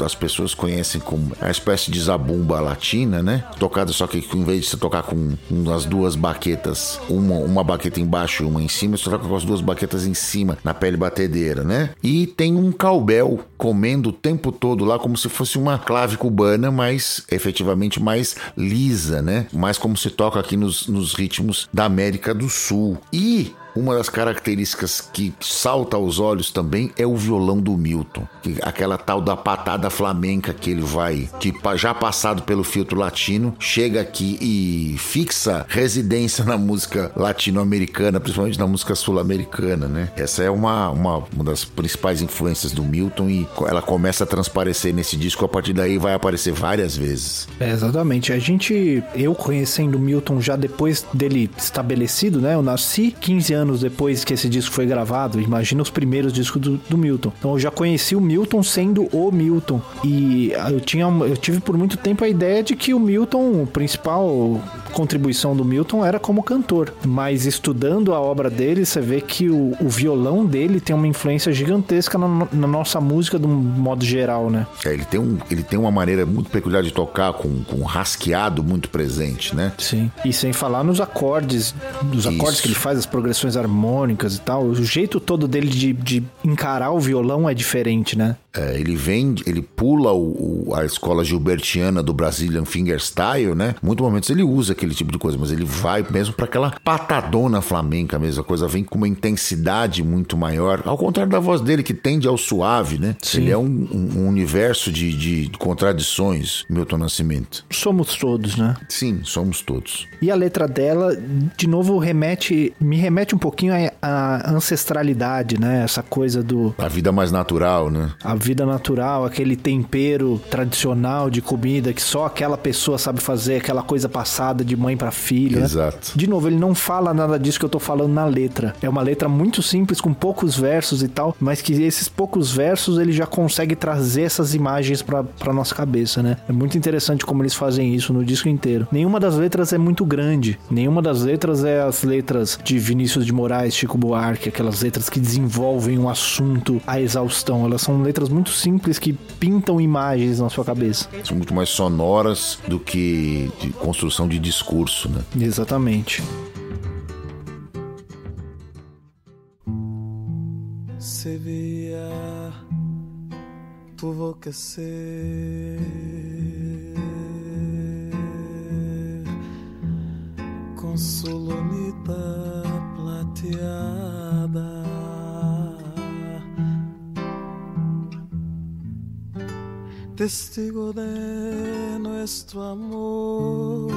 as pessoas conhecem como a espécie de zabumba latina, né? Tocada só que em vez de você tocar com umas duas baquetas, uma, uma baqueta embaixo e uma em cima, você toca com as duas baquetas em cima, na pele batedeira, né? E tem um cowbell comendo o tempo todo lá, como se fosse uma clave cubana, mas efetivamente mais lisa, né? Mais como se toca aqui nos, nos ritmos da América do Sul. E uma das características que salta aos olhos também é o violão do Milton. Que- Aquela tal da patada flamenca que ele vai, que já passado pelo filtro latino, chega aqui e fixa residência na música latino-americana, principalmente na música sul-americana, né? Essa é uma, uma, uma das principais influências do Milton e ela começa a transparecer nesse disco, a partir daí vai aparecer várias vezes. É, exatamente. A gente, eu conhecendo o Milton já depois dele estabelecido, né? Eu nasci 15 anos depois que esse disco foi gravado. Imagina os primeiros discos do, do Milton. Então eu já conheci o Milton sendo o Milton. E eu tinha, eu tive por muito tempo a ideia de que o Milton, o principal contribuição do Milton era como cantor, mas estudando a obra dele, você vê que o, o violão dele tem uma influência gigantesca na, na, nossa música de um modo geral, né? É, ele tem, um, ele tem uma maneira muito peculiar de tocar com, com um rasqueado muito presente, né? Sim. E sem falar nos acordes, dos acordes que ele faz, as progressões harmônicas e tal. O jeito todo dele de, de encarar o violão é diferente, né? É, ele vem, ele pula o, o, a escola gilbertiana do Brazilian Fingerstyle, né? Muitos momentos ele usa aquele tipo de coisa, mas ele vai mesmo para aquela patadona flamenca mesmo. A coisa vem com uma intensidade muito maior. Ao contrário da voz dele, que tende ao suave, né? Sim. Ele é um, um, um universo de, de, contradições, Milton Nascimento. Somos todos, né? Sim, somos todos. E a letra dela, de novo, remete, me remete um pouquinho à ancestralidade, né? Essa coisa do. A vida mais natural, né? A vida natural, aquele tempero tradicional de comida que só aquela pessoa sabe fazer, aquela coisa passada de mãe para filho. Né? Exato. Né? De novo, ele não fala nada disso que eu tô falando na letra. É uma letra muito simples, com poucos versos e tal, mas que esses poucos versos ele já consegue trazer essas imagens pra, pra nossa cabeça, né? É muito interessante como eles fazem isso no disco inteiro. Nenhuma das letras é muito grande, nenhuma das letras é as letras de Vinícius de Moraes, Chico Buarque, aquelas letras que desenvolvem um assunto à exaustão. Elas são letras muito simples que pintam imagens na sua cabeça. São muito mais sonoras do que de construção de discurso, né? Exatamente. Sevilla tuvo que ser con su Testigo de nuestro amor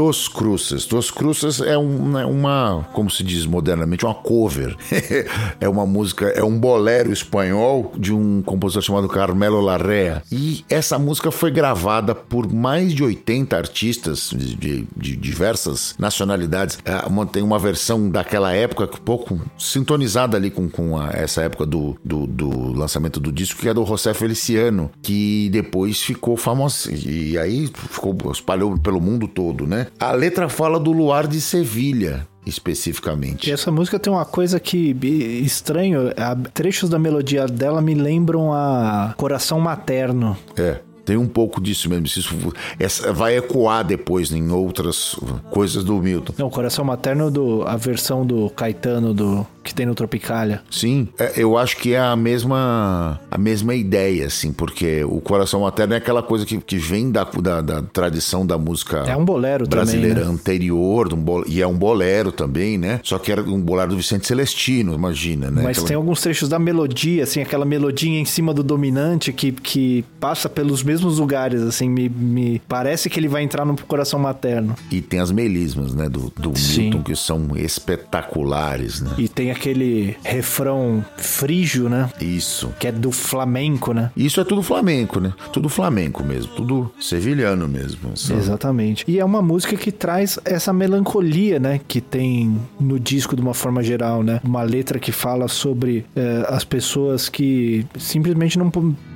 Dos Cruces. Dos Cruces é uma, uma, como se diz modernamente, uma cover. é uma música, é um bolero espanhol de um compositor chamado Carmelo Larrea. E essa música foi gravada por mais de 80 artistas de, de, de diversas nacionalidades. É, tem uma versão daquela época, um pouco sintonizada ali com, com a, essa época do, do, do, lançamento do disco, que é do José Feliciano, que depois ficou famoso. E aí ficou, espalhou pelo mundo todo, né? A letra fala do luar de Sevilha, especificamente. E essa música tem uma coisa que estranho, trechos da melodia dela me lembram a Coração Materno. É. Tem um pouco disso mesmo. Isso essa vai ecoar depois em outras coisas do Milton. Não, Coração Materno, do, a versão do Caetano do que tem no Tropicália. Sim, é, eu acho que é a mesma a mesma ideia, assim, porque o Coração Materno é aquela coisa que, que vem da, da, da tradição da música é um bolero brasileira também, né? anterior, um bol, e é um bolero também, né? Só que era um bolero do Vicente Celestino, imagina, né? Mas aquela... tem alguns trechos da melodia, assim, aquela melodia em cima do dominante que, que passa pelos mesmos lugares, assim, me, me parece que ele vai entrar no Coração Materno. E tem as melismas, né, do, do Milton, que são espetaculares, né? E tem aquele refrão frígio, né? Isso. Que é do flamenco, né? Isso é tudo flamenco, né? Tudo flamenco mesmo, tudo sevilhano mesmo. Só. Exatamente. E é uma música que traz essa melancolia, né? Que tem no disco de uma forma geral, né? Uma letra que fala sobre é, as pessoas que simplesmente não,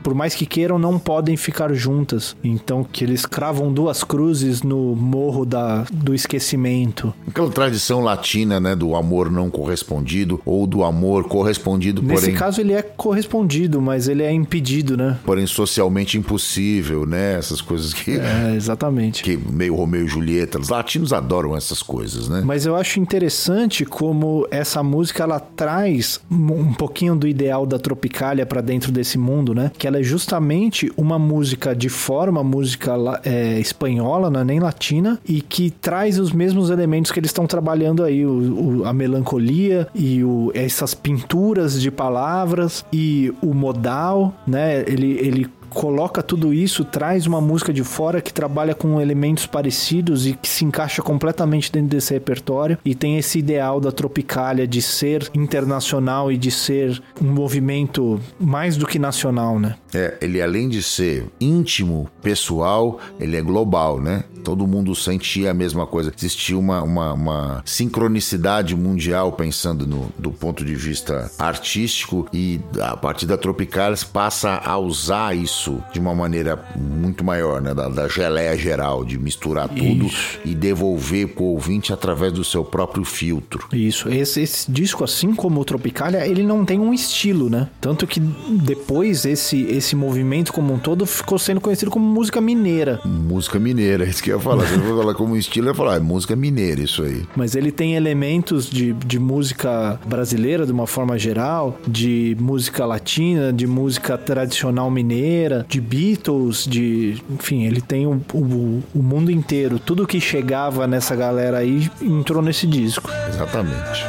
por mais que queiram, não podem ficar juntas. Então que eles cravam duas cruzes no morro da, do esquecimento. Aquela tradição latina, né? Do amor não correspondido ou do amor correspondido, Nesse porém... caso ele é correspondido, mas ele é impedido, né? Porém socialmente impossível, né? Essas coisas que... É, exatamente. Que meio Romeu e Julieta, os latinos adoram essas coisas, né? Mas eu acho interessante como essa música, ela traz um pouquinho do ideal da Tropicália para dentro desse mundo, né? Que ela é justamente uma música de forma, música é, espanhola, não é nem latina, e que traz os mesmos elementos que eles estão trabalhando aí, o, o, a melancolia e o, essas pinturas de palavras e o modal, né? Ele, ele coloca tudo isso, traz uma música de fora que trabalha com elementos parecidos e que se encaixa completamente dentro desse repertório e tem esse ideal da Tropicália de ser internacional e de ser um movimento mais do que nacional, né? É, ele além de ser íntimo, pessoal, ele é global, né? Todo mundo sentia a mesma coisa. Existia uma, uma, uma sincronicidade mundial pensando no, do ponto de vista artístico e a partir da Tropicalis passa a usar isso de uma maneira muito maior, né? Da, da geleia geral, de misturar tudo Isso. e devolver pro ouvinte através do seu próprio filtro. Isso, esse, esse disco, assim como o Tropicalia, ele não tem um estilo, né? Tanto que depois esse, esse movimento como um todo ficou sendo conhecido como música mineira. Música mineira, isso que ia falar. Se eu for falar como estilo, eu ia falar, é música mineira, isso aí. Mas ele tem elementos de, de música brasileira de uma forma geral, de música latina, de música tradicional mineira, de Beatles, de. Enfim, ele tem o, o, o mundo inteiro. Tudo que chegava nessa galera aí entrou nesse disco. Exatamente.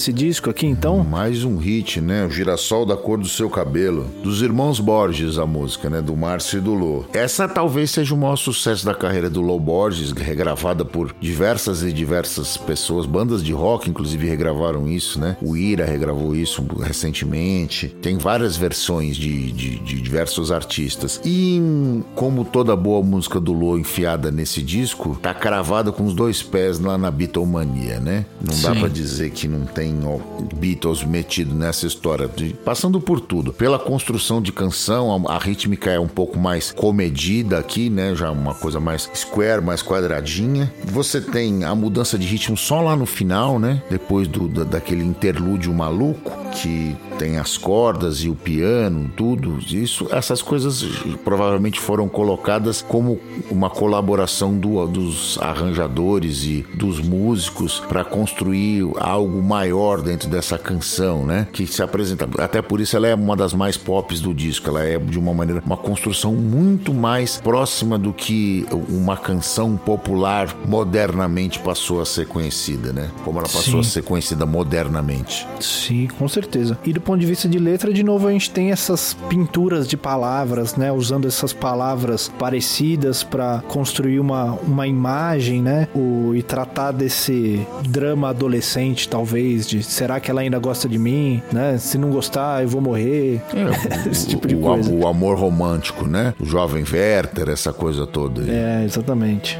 Desse disco aqui, então, Mais um hit, né? O Girassol da Cor do Seu Cabelo. Dos irmãos Borges, a música, né? Do Márcio e do Lô. Essa talvez seja o maior sucesso da carreira do Lô Borges, regravada por diversas e diversas pessoas. Bandas de rock, inclusive, regravaram isso, né? O Ira regravou isso recentemente. Tem várias versões de, de, de diversos artistas. E como toda boa música do Lô enfiada nesse disco, tá cravada com os dois pés lá na Beatlemania, né? Não dá Sim. pra dizer que não tem ó, Beatles metido nessa história, de- passando por tudo. Pela construção de canção, a, a rítmica é um pouco mais comedida aqui, né? Já uma coisa mais square, mais quadradinha. Você tem a mudança de ritmo só lá no final, né? Depois do, da- daquele interlúdio maluco que tem as cordas e o piano, tudo isso. Essas coisas provavelmente foram colocadas como uma colaboração do- dos arranjadores e dos músicos para construir algo maior dentro dessa canção, né? Que se apresenta. Até por isso ela é uma das mais pops do disco. Ela é de uma maneira, uma construção muito mais próxima do que uma canção popular modernamente passou a ser conhecida, né? Como ela passou Sim. a ser conhecida modernamente. Sim, com certeza. E do ponto de vista de letra, de novo, a gente tem essas pinturas de palavras, né? Usando essas palavras parecidas para construir uma, uma imagem, né? O, e tratar desse drama adolescente, talvez, de será que ela ainda gosta de mim, né? Se não gostar, eu vou morrer. Esse tipo de o, coisa. o amor romântico, né? O jovem Werther, essa coisa toda. aí. É, exatamente.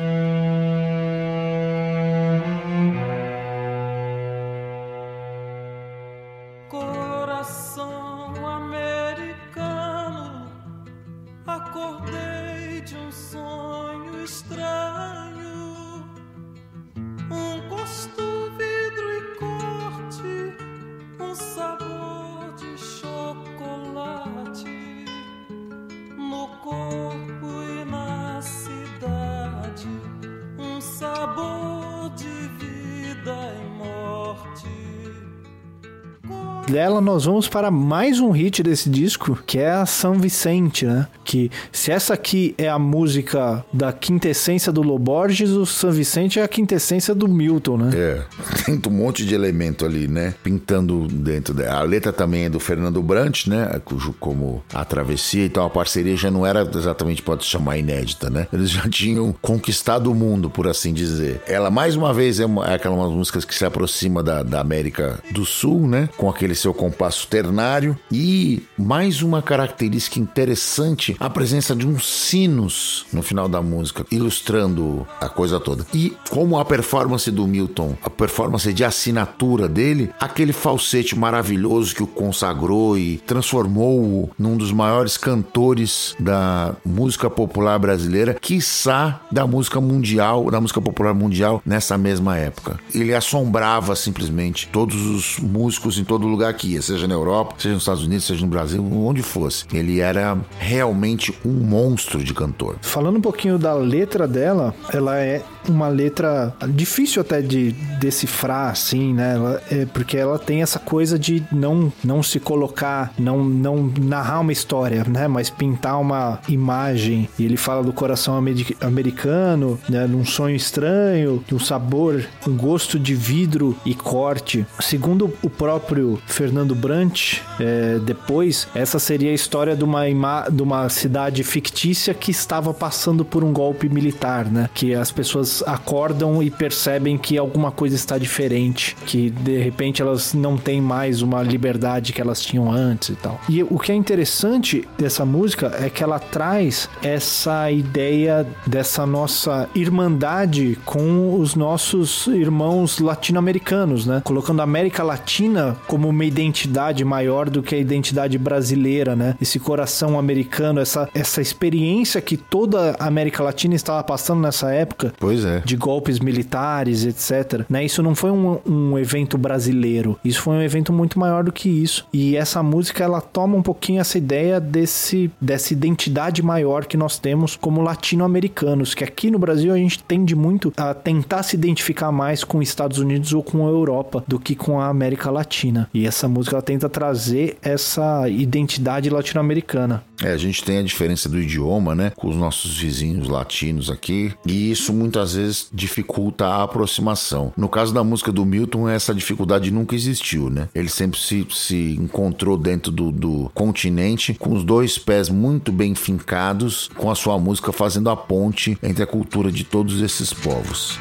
Dela, nós vamos para mais um hit desse disco, que é a São Vicente, né? Que se essa aqui é a música da quintessência do Loborges, o São Vicente é a quintessência do Milton, né? É, tem um monte de elemento ali, né? Pintando dentro dela. A letra também é do Fernando Brant, né? Cujo, como a travessia, então a parceria já não era exatamente, pode chamar inédita, né? Eles já tinham conquistado o mundo, por assim dizer. Ela, mais uma vez, é, uma, é aquela uma das músicas que se aproxima da, da América do Sul, né? Com aquele seu compasso ternário. E mais uma característica interessante, a presença de uns sinos no final da música, ilustrando a coisa toda. E como a performance do Milton, a performance de assinatura dele, aquele falsete maravilhoso que o consagrou e transformou-o num dos maiores cantores da música popular brasileira, quiçá da música mundial, da música popular mundial nessa mesma época. Ele assombrava simplesmente todos os músicos em todo lugar seja na Europa, seja nos Estados Unidos, seja no Brasil, onde fosse. Ele era realmente um monstro de cantor. Falando um pouquinho da letra dela, ela é uma letra difícil até de decifrar, assim, né? Ela, é, porque ela tem essa coisa de não, não se colocar, não, não narrar uma história, né? Mas pintar uma imagem. E ele fala do coração americano, né? Num sonho estranho, de um sabor, um gosto de vidro e corte. Segundo o próprio Fernando Brant, é, depois, essa seria a história de uma, de uma cidade fictícia que estava passando por um golpe militar, né? Que as pessoas acordam e percebem que alguma coisa está diferente, que de repente elas não têm mais uma liberdade que elas tinham antes e tal. E o que é interessante dessa música é que ela traz essa ideia dessa nossa irmandade com os nossos irmãos latino-americanos, né? Colocando a América Latina como uma identidade maior do que a identidade brasileira, né? Esse coração americano, essa, essa experiência que toda a América Latina estava passando nessa época. Pois é. De golpes militares, etc. Né? Isso não foi um, um evento brasileiro. Isso foi um evento muito maior do que isso. E essa música, ela toma um pouquinho essa ideia desse, dessa identidade maior que nós temos como latino-americanos, que aqui no Brasil a gente tende muito a tentar se identificar mais com os Estados Unidos ou com a Europa do que com a América Latina. E essa música ela tenta trazer essa identidade latino-americana. É, a gente tem a diferença do idioma, né, com os nossos vizinhos latinos aqui, e isso muitas vezes dificulta a aproximação. No caso da música do Milton, essa dificuldade nunca existiu, né? Ele sempre se, se encontrou dentro do, do continente com os dois pés muito bem fincados, com a sua música fazendo a ponte entre a cultura de todos esses povos.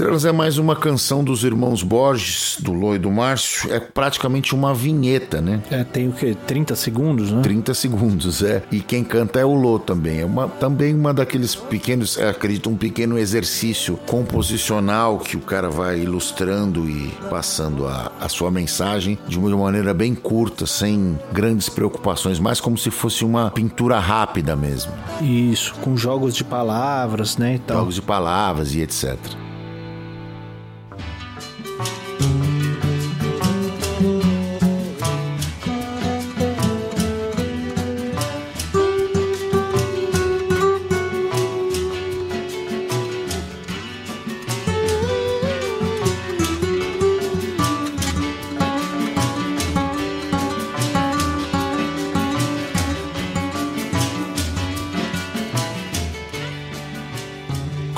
Estrelas é mais uma canção dos irmãos Borges, do Lô e do Márcio. É praticamente uma vinheta, né? É, tem o quê? 30 segundos, né? 30 segundos, é. E quem canta é o Lô também. É uma, também uma daqueles pequenos, acredito, um pequeno exercício composicional que o cara vai ilustrando e passando a, a sua mensagem de uma maneira bem curta, sem grandes preocupações, mais como se fosse uma pintura rápida mesmo. Isso, com jogos de palavras, né? E tal. Jogos de palavras e etc.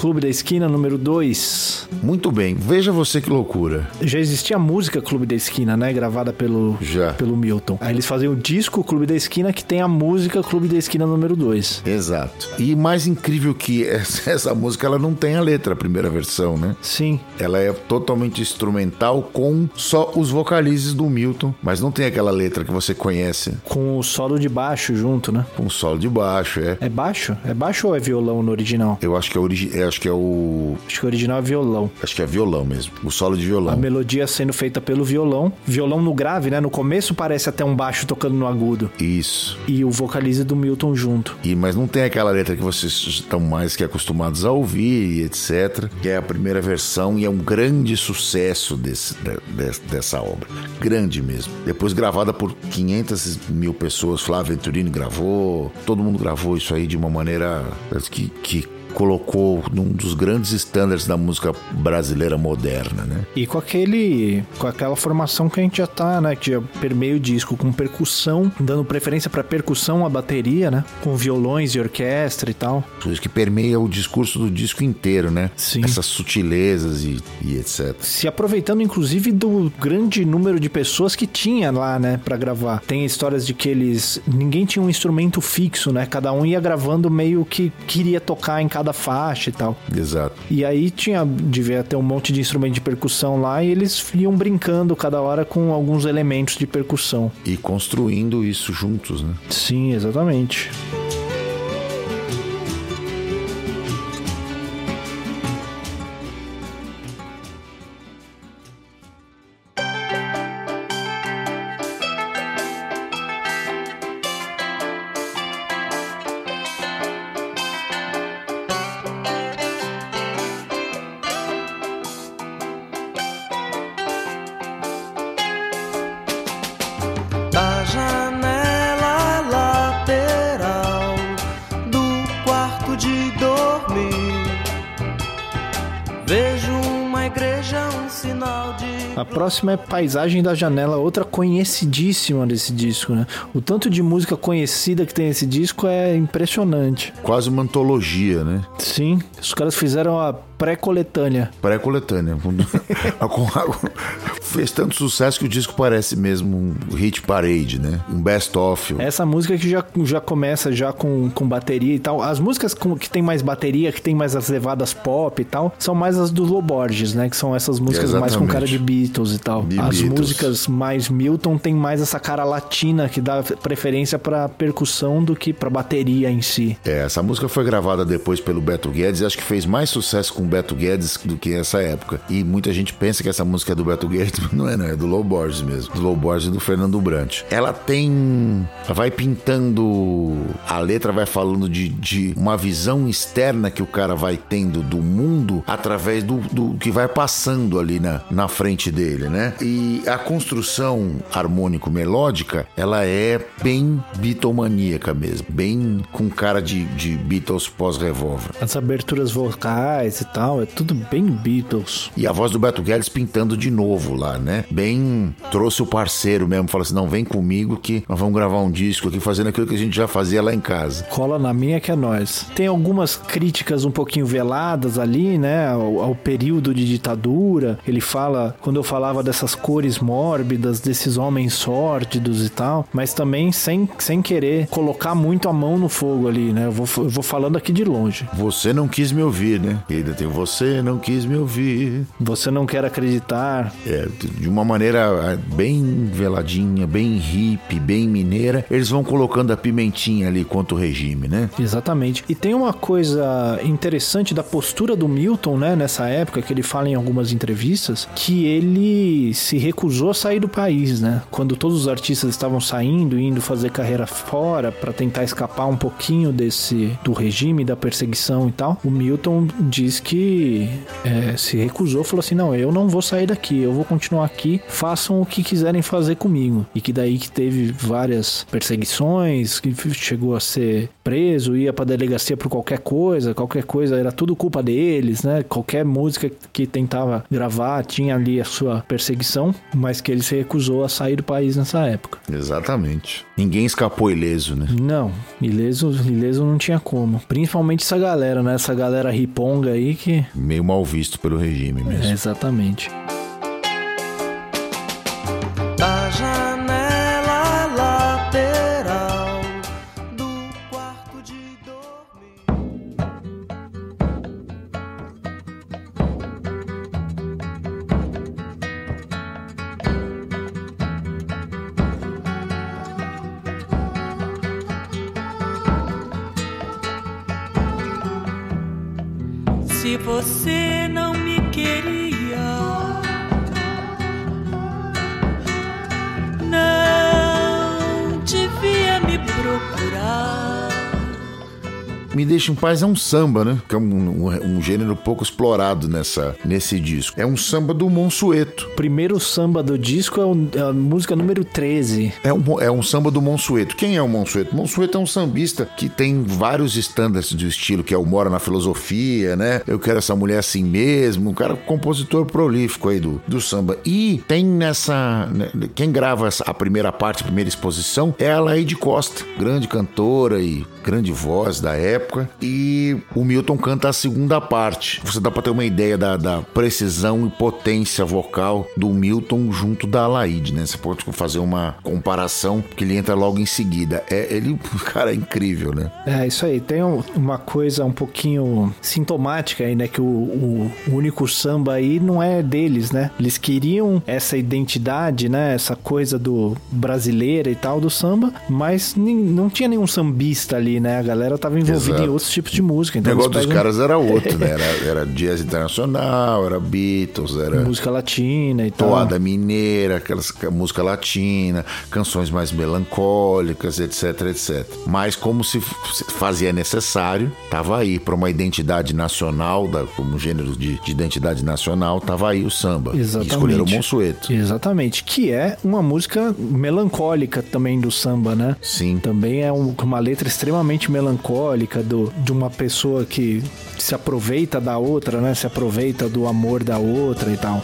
Clube da Esquina número 2. Muito bem, veja você que loucura. Já existia a música Clube da Esquina, né? Gravada pelo, Já. pelo Milton. Aí eles faziam o disco Clube da Esquina que tem a música Clube da Esquina número 2. Exato. E mais incrível que essa, essa música, ela não tem a letra, a primeira versão, né? Sim. Ela é totalmente instrumental com só os vocalizes do Milton, mas não tem aquela letra que você conhece. Com o solo de baixo junto, né? Com o solo de baixo, é. É baixo? É baixo ou é violão no original? Eu acho que é, origi acho que é o. Acho que o original é violão. Acho que é violão mesmo. O solo de A violão. melodia sendo feita pelo violão. Violão no grave, né? No começo parece até um baixo tocando no agudo. Isso. E o vocalize do Milton junto. E, mas não tem aquela letra que vocês estão mais que acostumados a ouvir e etc. Que é a primeira versão e é um grande sucesso desse, de- de- dessa obra. Grande mesmo. Depois gravada por 500 mil pessoas. Flávio Venturini gravou. Todo mundo gravou isso aí de uma maneira que, que colocou num dos grandes estándares da música brasileira moderna, né? E com aquele. com aquela formação que a gente já tá, né? Que já permeia o disco, com percussão, dando preferência pra percussão, a bateria, né? Com violões e orquestra e tal. Isso que permeia o discurso do disco inteiro, né? Sim. Essas sutilezas e, e etc. Se aproveitando, inclusive, do grande número de pessoas que tinha lá, né, Pra gravar. Tem histórias de que eles. ninguém tinha um instrumento fixo, né? Cada um ia gravando meio que queria tocar em cada faixa e tal. Exato. E aí tinha, devia ter um monte de instrumento de percussão lá e eles iam brincando cada hora com alguns elementos de percussão. E construindo isso juntos, né? Sim, exatamente. Próxima é Paisagem da Janela, outra conhecidíssima desse disco, né? O tanto de música conhecida que tem nesse disco é impressionante. Quase uma antologia, né? Sim, os caras fizeram a pré-coletânea. Pré-coletânea. Fez tanto sucesso que o disco parece mesmo um hit parade, né? Um best-of. Essa música que já, já começa já com, com bateria e tal. As músicas com, que tem mais bateria, que tem mais as levadas pop e tal, são mais as do Loborges, né? Que são essas músicas Exatamente. mais com cara de Beatles e tal. As Beatles. músicas mais Milton tem mais essa cara latina que dá preferência para percussão do que para bateria em si. É, essa música foi gravada depois pelo Beto Guedes e acho que fez mais sucesso com Beto Guedes do que essa época. E muita gente pensa que essa música é do Beto Guedes, não é, não, é do Low Borges mesmo. Do Low Borges e do Fernando Brant. Ela tem. vai pintando. A letra vai falando de, de uma visão externa que o cara vai tendo do mundo através do, do que vai passando ali na, na frente dele, né? E a construção harmônico-melódica, ela é bem bitomaníaca mesmo. Bem com cara de, de Beatles pós-revólver. As aberturas vocais e tal tal, é tudo bem Beatles. E a voz do Beto Guedes pintando de novo lá, né? Bem, trouxe o parceiro mesmo, falou assim, não, vem comigo que nós vamos gravar um disco aqui fazendo aquilo que a gente já fazia lá em casa. Cola na minha que é nós. Tem algumas críticas um pouquinho veladas ali, né, ao, ao período de ditadura. Ele fala, quando eu falava dessas cores mórbidas, desses homens sórdidos e tal, mas também sem, sem querer colocar muito a mão no fogo ali, né? Eu vou, eu vou falando aqui de longe. Você não quis me ouvir, né? E ainda tem você não quis me ouvir. Você não quer acreditar. É, de uma maneira é, bem veladinha, bem hippie, bem mineira, eles vão colocando a pimentinha ali contra o regime, né? Exatamente. E tem uma coisa interessante da postura do Milton, né, nessa época, que ele fala em algumas entrevistas, que ele se recusou a sair do país, né? Quando todos os artistas estavam saindo, indo fazer carreira fora para tentar escapar um pouquinho desse do regime, da perseguição e tal, o Milton diz que é, se recusou, falou assim: não, eu não vou sair daqui, eu vou continuar aqui, façam o que quiserem fazer comigo. E que daí que teve várias perseguições, que chegou a ser preso, ia pra delegacia por qualquer coisa, qualquer coisa, era tudo culpa deles, né? Qualquer música que tentava gravar tinha ali a sua perseguição, mas que ele se recusou a sair do país nessa época. Exatamente. Ninguém escapou ileso, né? Não, ileso, ileso não tinha como. Principalmente essa galera, né? Essa galera riponga aí que Meio mal visto pelo regime mesmo. É, exatamente. Deixa em Paz é um samba, né? Que é um, um, um, gênero pouco explorado nessa, nesse disco. É um samba do Monsueto. Primeiro samba do disco é, o, é a música número 13. É um, é um samba do Monsueto. Quem é o Monsueto? Monsueto é um sambista que tem vários estándares do estilo, que é o Mora na Filosofia, né? Eu quero essa mulher assim mesmo. Um cara compositor prolífico aí do, do samba. E tem nessa... Né, quem grava essa, a primeira parte, a primeira exposição, é a Laide Costa, grande cantora e grande voz da época, e o Milton canta a segunda parte. Você dá para ter uma ideia da, da, precisão e potência vocal do Milton junto da Alaide, né? Você pode fazer uma comparação, que ele entra logo em seguida. É, ele, cara, é incrível, né? É, isso aí. Tem uma coisa um pouquinho sintomática aí, né? Que o, o, o único samba aí não é deles, né? Eles queriam essa identidade, né? Essa coisa do brasileira e tal do samba, mas não tinha nenhum sambista ali, né? A galera tava envolvida Exato. em outros tipos de música. Então o negócio dos caras era outro, né? Era, era jazz internacional, era Beatles, era. Música latina e tal. Toada mineira, aquelas música latina, canções mais melancólicas, etc, etc. Mas como se fazia necessário, tava aí para uma identidade nacional, da, como gênero de, de, identidade nacional, tava aí o samba. Exatamente. E escolheram o Monsueto. Exatamente. Que é uma música melancólica também do samba, né? Sim. Também é um, uma letra extremamente melancólica do, de uma pessoa que se aproveita da outra, né? Se aproveita do amor da outra e tal.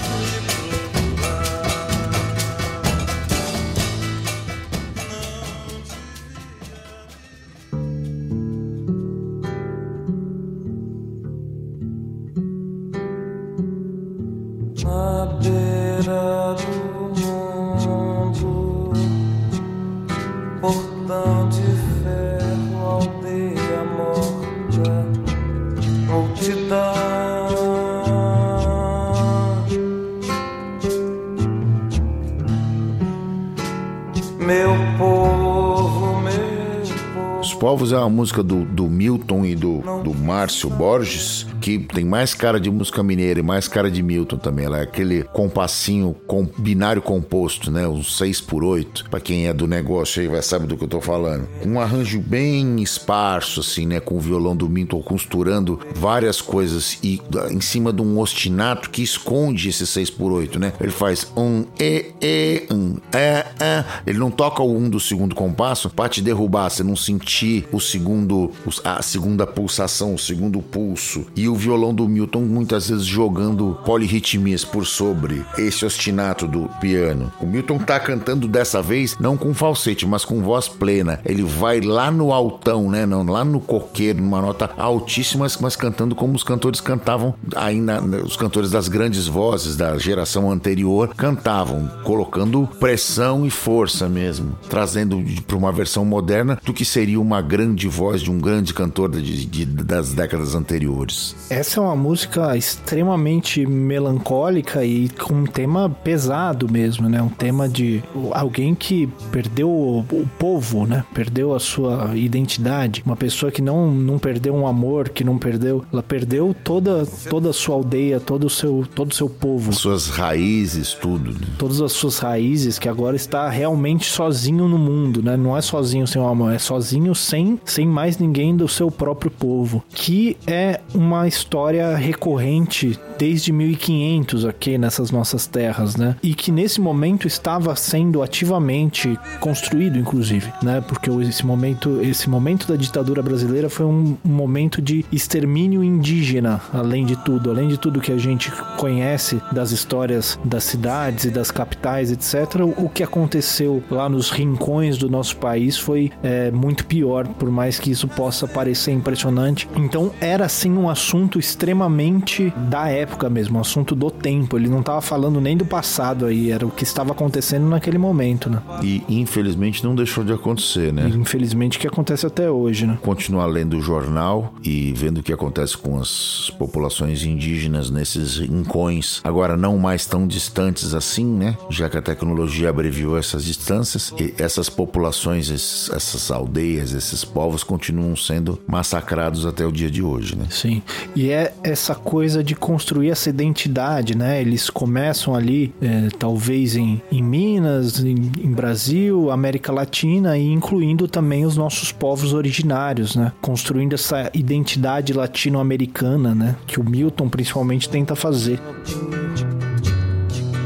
Música do, do Milton e do, do Márcio Borges, que tem mais cara de música mineira e mais cara de Milton também. Ela é aquele compassinho com binário composto, né? Um 6 por 8 Pra quem é do negócio aí vai saber do que eu tô falando. Um arranjo bem esparso, assim, né? Com o violão do Milton costurando várias coisas e ah, em cima de um ostinato que esconde esse 6 por 8 né? Ele faz um e, e, um é, é. Ele não toca o um do segundo compasso pra te derrubar, você não sentir o segundo, a segunda pulsação, o segundo pulso. E o violão do Milton muitas vezes jogando polirritmias por sobre esse ostinato do piano. O Milton tá cantando dessa vez não com falsete, mas com voz plena. Ele vai lá no altão, né? Não, lá no coqueiro, numa nota altíssima, mas cantando como os cantores cantavam ainda, os cantores das grandes vozes da geração anterior cantavam, colocando pressão e força mesmo, trazendo para uma versão moderna do que seria uma grande voz de um grande cantor de- de- das décadas anteriores. Essa é uma música extremamente melancólica e com um tema pesado mesmo, né? Um tema de alguém que perdeu o, povo, né? Perdeu a sua identidade. Uma pessoa que não, não perdeu um amor, que não perdeu... Ela perdeu toda, toda a sua aldeia, todo o seu, todo o seu povo. Suas raízes, tudo. né? Todas as suas raízes, que agora está realmente sozinho no mundo, né? Não é sozinho sem o amor, é sozinho sem, sem mais ninguém do seu próprio povo. Que é uma história recorrente desde 1500 aqui nessas nossas terras, né? E que nesse momento estava sendo ativamente construído, inclusive, né? Porque esse momento, esse momento da ditadura brasileira foi um, momento de extermínio indígena, além de tudo, além de tudo que a gente conhece das histórias das cidades e das capitais, etc. O que aconteceu lá nos rincões do nosso país foi é, muito pior, por mais que isso possa parecer impressionante. Então era assim um assunto extremamente da época mesmo, um assunto do tempo. Ele não estava falando nem do passado aí, era o que estava acontecendo naquele momento, né? E infelizmente não deixou de acontecer, né? Infelizmente que acontece até hoje, né? continuar lendo o jornal e vendo o que acontece com as populações indígenas nesses rincões, agora não mais tão distantes assim, né? Já que a tecnologia abreviou essas distâncias, e essas populações, esses- essas aldeias, esses povos continuam sendo massacrados até o dia de hoje, né? Sim. E é essa coisa de construir essa identidade, né? Eles começam ali, é, talvez em, em Minas, em, em Brasil, América Latina e incluindo também os nossos povos originários, né? Construindo essa identidade latino-americana, né? Que o Milton principalmente tenta fazer.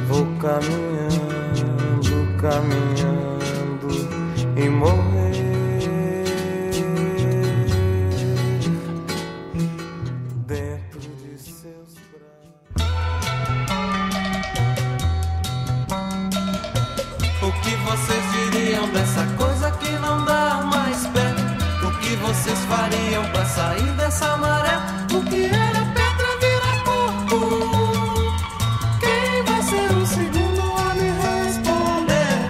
Vou caminhando, caminhando e morrer. Vocês fariam pra sair dessa maré? O que era pedra vira corpo? Quem vai ser o segundo a me responder?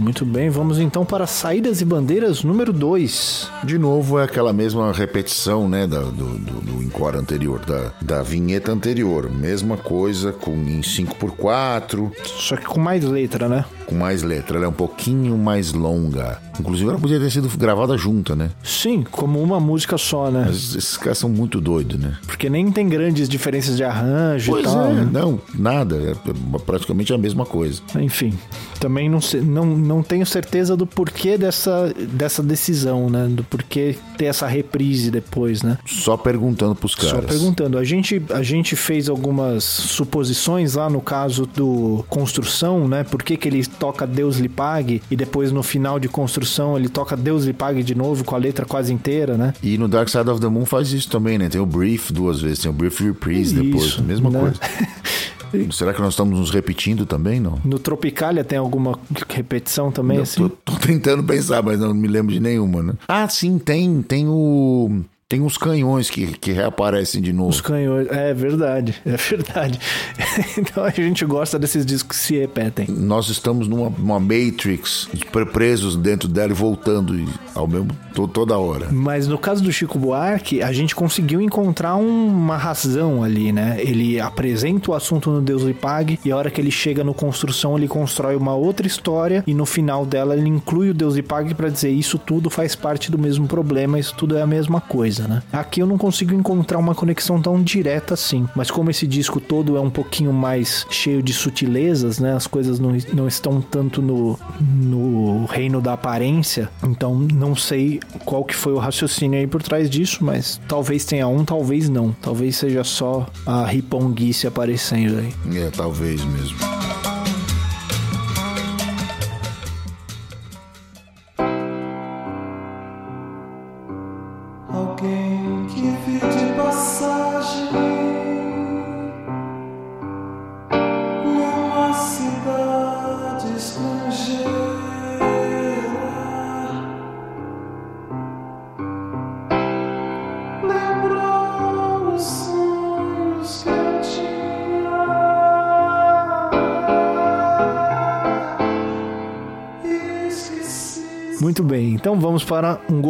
Muito bem, vamos então para Saídas e Bandeiras número 2. De novo, é aquela mesma repetição, né, da- do, do, do encore anterior, da, da vinheta anterior. Mesma coisa, com em 5x4, Só que com mais letra, né? Com mais letra. Ela é um pouquinho mais longa. Inclusive, ela podia ter sido gravada junta, né? Sim, como uma música só, né? Mas esses caras são muito doidos, né? Porque nem tem grandes diferenças de arranjo Pois e tal. é, né? não, nada. É praticamente a mesma coisa. Enfim, também não, sei- não, não tenho certeza do porquê dessa, dessa decisão, né? Do porquê ter essa reprise depois, né? Só perguntando pros caras. Só perguntando. A gente, a gente fez algumas suposições lá no caso do Construção, né? Por que, que ele toca Deus lhe pague e depois no final de Construção ele toca Deus lhe pague de novo com a letra quase inteira, né? E no Dark Side of the Moon faz isso também, né? Tem o Brief duas vezes, tem o Brief Reprise depois. Isso, Mesma né? coisa. Será que nós estamos nos repetindo também, não? No Tropicália tem alguma repetição também, Eu assim? tô, tô tentando pensar, mas não me lembro de nenhuma, né? Ah, sim, tem. Tem o. Tem uns canhões que, que reaparecem de novo. Os canhões, é verdade, é verdade. então a gente gosta desses discos que se repetem. Nós estamos numa, Matrix, presos dentro dela e voltando ao mesmo to, toda hora. Mas no caso do Chico Buarque, a gente conseguiu encontrar uma razão ali, né? Ele apresenta o assunto no Deus lhe pague e a hora que ele chega no construção, ele constrói uma outra história e no final dela ele inclui o Deus lhe pague para dizer isso tudo faz parte do mesmo problema, isso tudo é a mesma coisa coisa, né? Aqui eu não consigo encontrar uma conexão tão direta assim, mas como esse disco todo é um pouquinho mais cheio de sutilezas, né? As coisas não, não estão tanto no, no reino da aparência, então não sei qual que foi o raciocínio aí por trás disso, mas talvez tenha um, talvez não. Talvez seja só a riponguice aparecendo aí. É, talvez mesmo.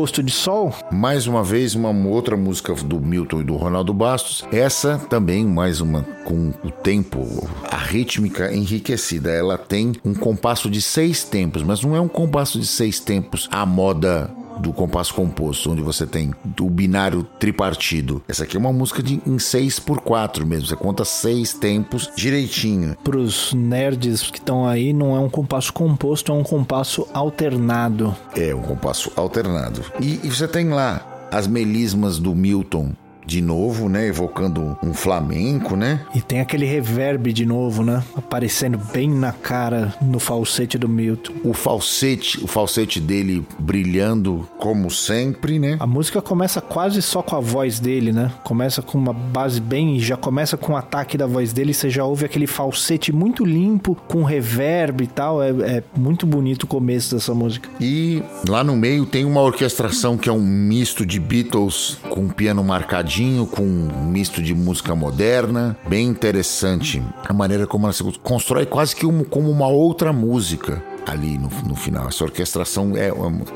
Gosto de Sol. Mais uma vez, uma outra música do Milton e do Ronaldo Bastos. Essa também, mais uma com o tempo, a rítmica enriquecida. Ela tem um compasso de seis tempos, mas não é um compasso de seis tempos à moda do compasso composto, onde você tem o binário tripartido. Essa aqui é uma música de, em 6 por 4 mesmo, você conta seis tempos direitinho. Para os nerds que estão aí, não é um compasso composto, é um compasso alternado. É, um compasso alternado. E, e você tem lá as melismas do Milton de novo, né? Evocando um flamenco, né? E tem aquele reverb de novo, né? Aparecendo bem na cara no falsete do Milton. O falsete, o falsete dele brilhando como sempre, né? A música começa quase só com a voz dele, né? Começa com uma base bem, já começa com o ataque da voz dele, você já ouve aquele falsete muito limpo, com reverb e tal. É, é muito bonito o começo dessa música. E lá no meio tem uma orquestração que é um misto de Beatles com piano marcadinho com um misto de música moderna, bem interessante a maneira como ela se constrói quase que um, como uma outra música ali no, no final. Essa orquestração é,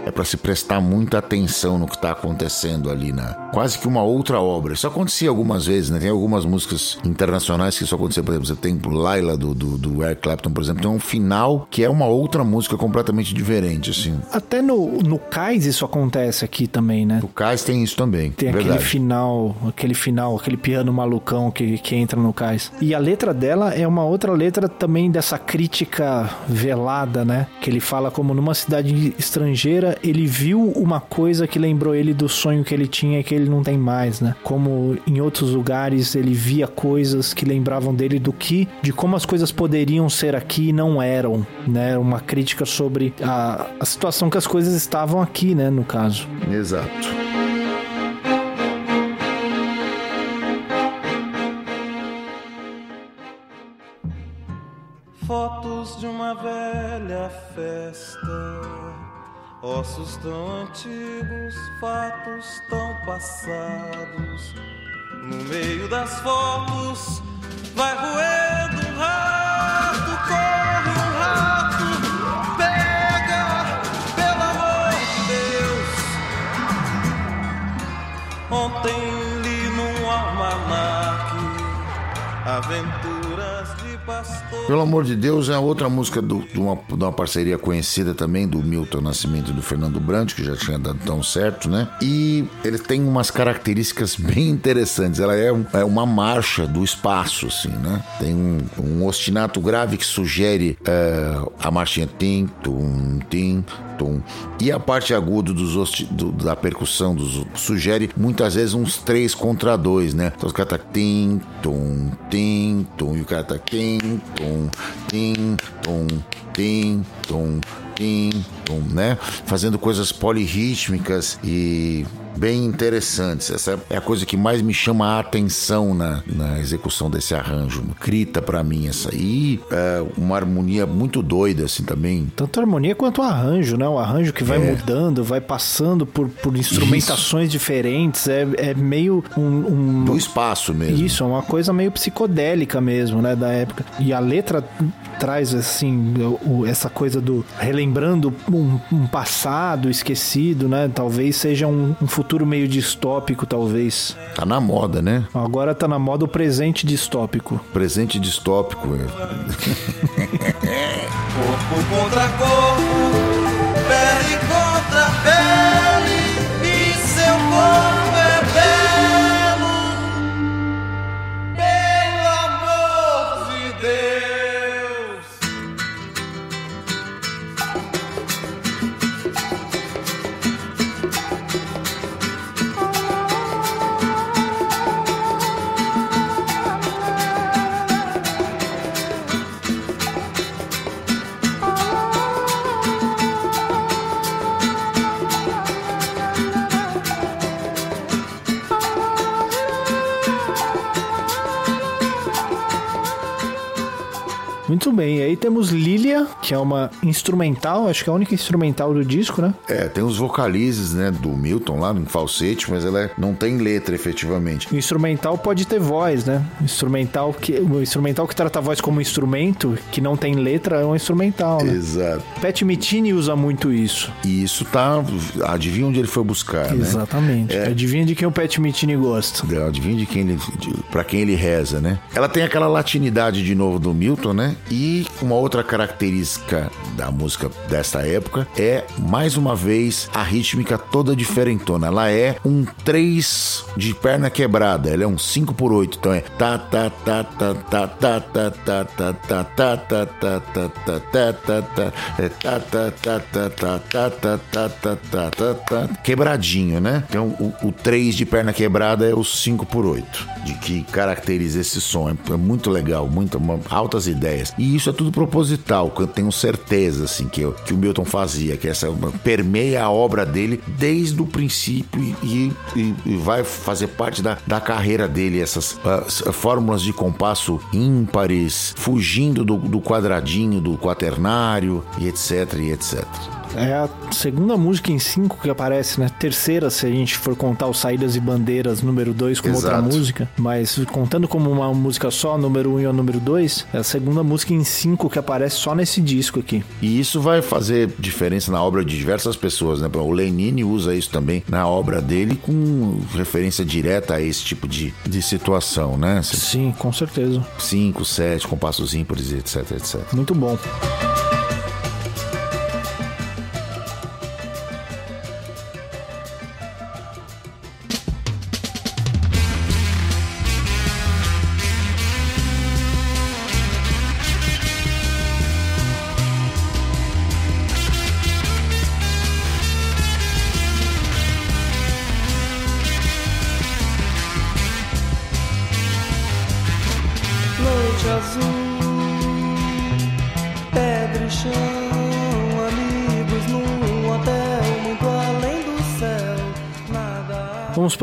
é para se prestar muita atenção no que está acontecendo ali na quase que uma outra obra. Isso acontecia algumas vezes, né? Tem algumas músicas internacionais que isso acontecia, por exemplo, você tem Laila do, do, do Eric Clapton, por exemplo, tem um final que é uma outra música completamente diferente, assim. Até no, no Cais isso acontece aqui também, né? O Cais tem isso também. Tem verdade. aquele final, aquele final, aquele piano malucão que, que entra no Cais. E a letra dela é uma outra letra também dessa crítica velada, né? Que ele fala como numa cidade estrangeira ele viu uma coisa que lembrou ele do sonho que ele tinha e que ele não tem mais, né? Como em outros lugares ele via coisas que lembravam dele do que, de como as coisas poderiam ser aqui e não eram, né? Uma crítica sobre a, a situação que as coisas estavam aqui, né? No caso. Exato. Uma velha festa, ossos tão antigos, fatos tão passados. No meio das fotos vai roendo um rato, corre um rato, pega, pelo amor de Deus. Ontem li num almanaque aventuras pelo amor de Deus, é outra música do, de, uma, de, uma, parceria conhecida também do Milton Nascimento e do Fernando Brandt, que já tinha dado tão certo, né? E ele tem umas características bem interessantes. Ela é, é uma marcha do espaço, assim, né? Tem um, um ostinato grave que sugere é, a marchinha tim, tum, tim, tum. E a parte aguda dos do, da percussão dos, sugere muitas vezes uns três contra dois, né? Então os caras tá tim, tum, tim, tum, e o cara tá tim, tum, tim, tum, tim, tum, tim, tum, né? Fazendo coisas polirrítmicas e bem interessantes. Essa é a coisa que mais me chama a atenção na, na execução desse arranjo. Grita para mim essa aí. É uma harmonia muito doida, assim, também. Tanto a harmonia quanto o arranjo, né? O arranjo que vai É. mudando, vai passando por, por instrumentações diferentes. É, é meio um, um- Do espaço mesmo. Isso, é uma coisa meio psicodélica mesmo, né, da época. E a letra traz, assim, o- essa coisa do relembrando um, um passado esquecido, né? Talvez seja um, um futuro meio distópico, talvez. Tá na moda, né? Agora tá na moda o presente distópico. Presente distópico. é. Corpo contra corpo, pele contra pele, e seu corpo temos Lilia, que é uma instrumental, acho que é a única instrumental do disco, né? É, tem os vocalizes, né, do Milton lá no falsete, mas ela é- não tem letra efetivamente. O instrumental pode ter voz, né? Instrumental que, o instrumental que trata a voz como instrumento, que não tem letra, é um instrumental, né? Exato. Pat Metheny usa muito isso. E isso tá. Adivinha onde ele foi buscar, né? Exatamente. Adivinha de quem o Pat Metheny gosta. Adivinha de quem ele, para quem ele reza, né? Ela tem aquela latinidade de novo do Milton, né? E uma outra característica da música desta época é, mais uma vez, a rítmica toda diferentona. Ela é um 3 de perna quebrada, ela é um 5 por 8, então é ta ta ta ta ta ta ta ta ta ta ta ta ta ta ta ta ta ta é ta ta ta ta ta ta ta ta ta ta ta ta quebradinho, né? Então o 3 de perna quebrada é o 5 por 8, de que caracteriza esse som. É, é muito legal, muito uma- altas ideias. E isso é tudo proposital, que eu tenho certeza assim que, eu- que o Milton fazia, que essa permeia a obra dele desde o princípio e, e- e vai fazer parte da, da carreira dele essas s- fórmulas de compasso ímpares, fugindo do, do quadradinho, do quaternário e etc e etc. É a segunda música em cinco que aparece, né? Terceira, se a gente for contar o Saídas e Bandeiras número 2 como outra Exato. música. Mas contando como uma música só, número 1 um e o número 2, é a segunda música em cinco que aparece só nesse disco aqui. E isso vai fazer diferença na obra de diversas pessoas, né? O Lenine usa isso também na obra dele com referência direta a esse tipo de, de situação, né? Sim, com certeza. Cinco, sete, compassos ímpares, etc, etc. Muito bom.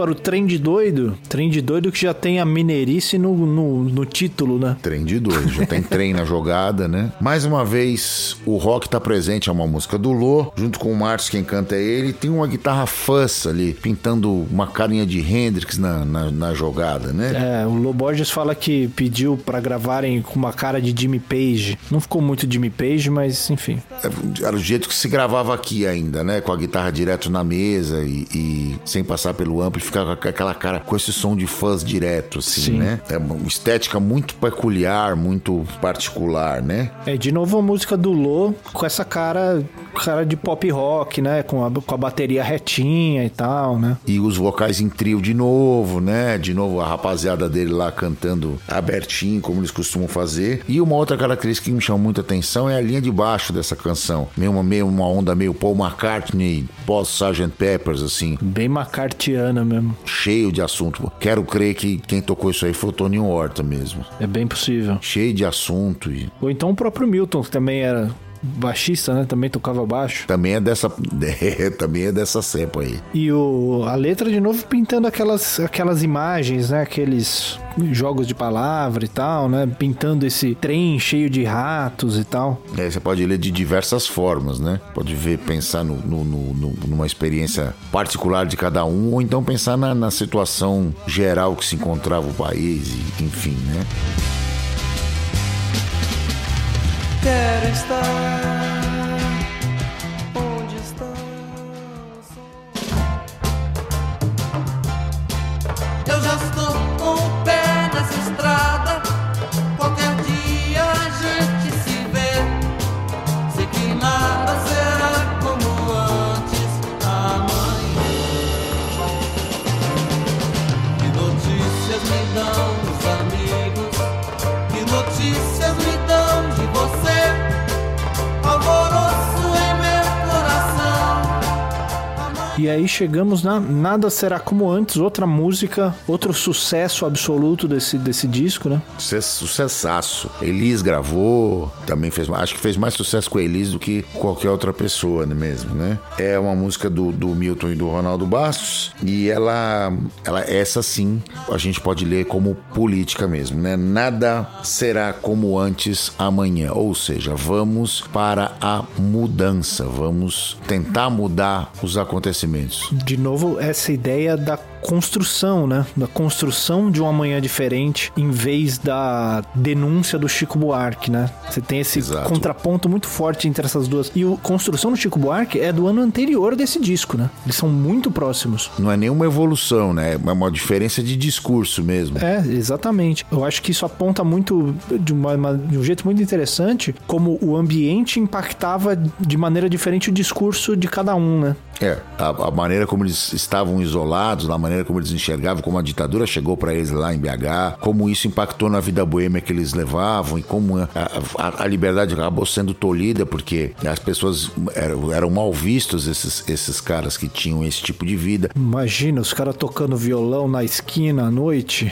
Para o Trem de Doido. Trem de Doido que já tem a mineirice no, no, no título, né? Trem de dois, já tem trem na jogada, né? Mais uma vez, o rock tá presente, é uma música do Lô, junto com o Marcos, quem canta é ele, tem uma guitarra fuzz ali, pintando uma carinha de Hendrix na, na, na jogada, né? É, o Lo Borges fala que pediu pra gravarem com uma cara de Jimmy Page. Não ficou muito Jimmy Page, mas enfim. Era o jeito que se gravava aqui ainda, né? Com a guitarra direto na mesa e, e sem passar pelo amplo, ficava com aquela cara, com esse som de fuzz direto, assim, Sim. né? É uma estética muito peculiar, muito particular, né? É, de novo a música do Lo com essa cara, cara de pop rock, né? Com a, com a bateria retinha e tal, né? E os vocais em trio de novo, né? De novo a rapaziada dele lá cantando abertinho, como eles costumam fazer. E uma outra característica que me chama muita atenção é a linha de baixo dessa canção. Meio uma, meio uma onda meio Paul McCartney, pós-Sgt. Peppers, assim, Bem macartiana mesmo. Cheio de assunto. Quero crer que quem tocou isso aí foi o Tony Horta mesmo. É bem possível. Cheio de assunto e... Ou então o próprio Milton, que também era baixista, né? Também tocava baixo. Também é dessa, também é dessa cepa aí. E o, a letra de novo pintando aquelas, aquelas imagens, né? Aqueles jogos de palavra e tal, né? Pintando esse trem cheio de ratos e tal. É, você pode ler de diversas formas, né? Pode ver, pensar no, no, no, numa experiência particular de cada um, ou então pensar na, na situação geral que se encontrava o país, e, enfim, né? Quero estar E aí chegamos na Nada Será Como Antes, outra música, outro sucesso absoluto desse, desse disco, né? Sucessaço. Elis gravou, também fez, acho que fez mais sucesso com a Elis do que qualquer outra pessoa, não é mesmo, né? É uma música do, do Milton e do Ronaldo Bastos e ela, ela, essa sim, a gente pode ler como política mesmo, né? Nada será como antes amanhã, ou seja, vamos para a mudança, vamos tentar mudar os acontecimentos. De novo, essa ideia da construção, né? Da construção de um amanhã diferente em vez da denúncia do Chico Buarque, né? Você tem esse Exato. contraponto muito forte entre essas duas. E o construção do Chico Buarque é do ano anterior desse disco, né? Eles são muito próximos. Não é nenhuma evolução, né? É uma diferença de discurso mesmo. É, exatamente. Eu acho que isso aponta muito, de, uma- de um jeito muito interessante, como o ambiente impactava de maneira diferente o discurso de cada um, né? É, a, a maneira como eles estavam isolados, a maneira como eles enxergavam, como a ditadura chegou para eles lá em BH, como isso impactou na vida boêmia que eles levavam e como a, a- a liberdade acabou sendo tolhida porque as pessoas eram, eram mal vistos, esses, esses caras que tinham esse tipo de vida. Imagina os caras tocando violão na esquina à noite.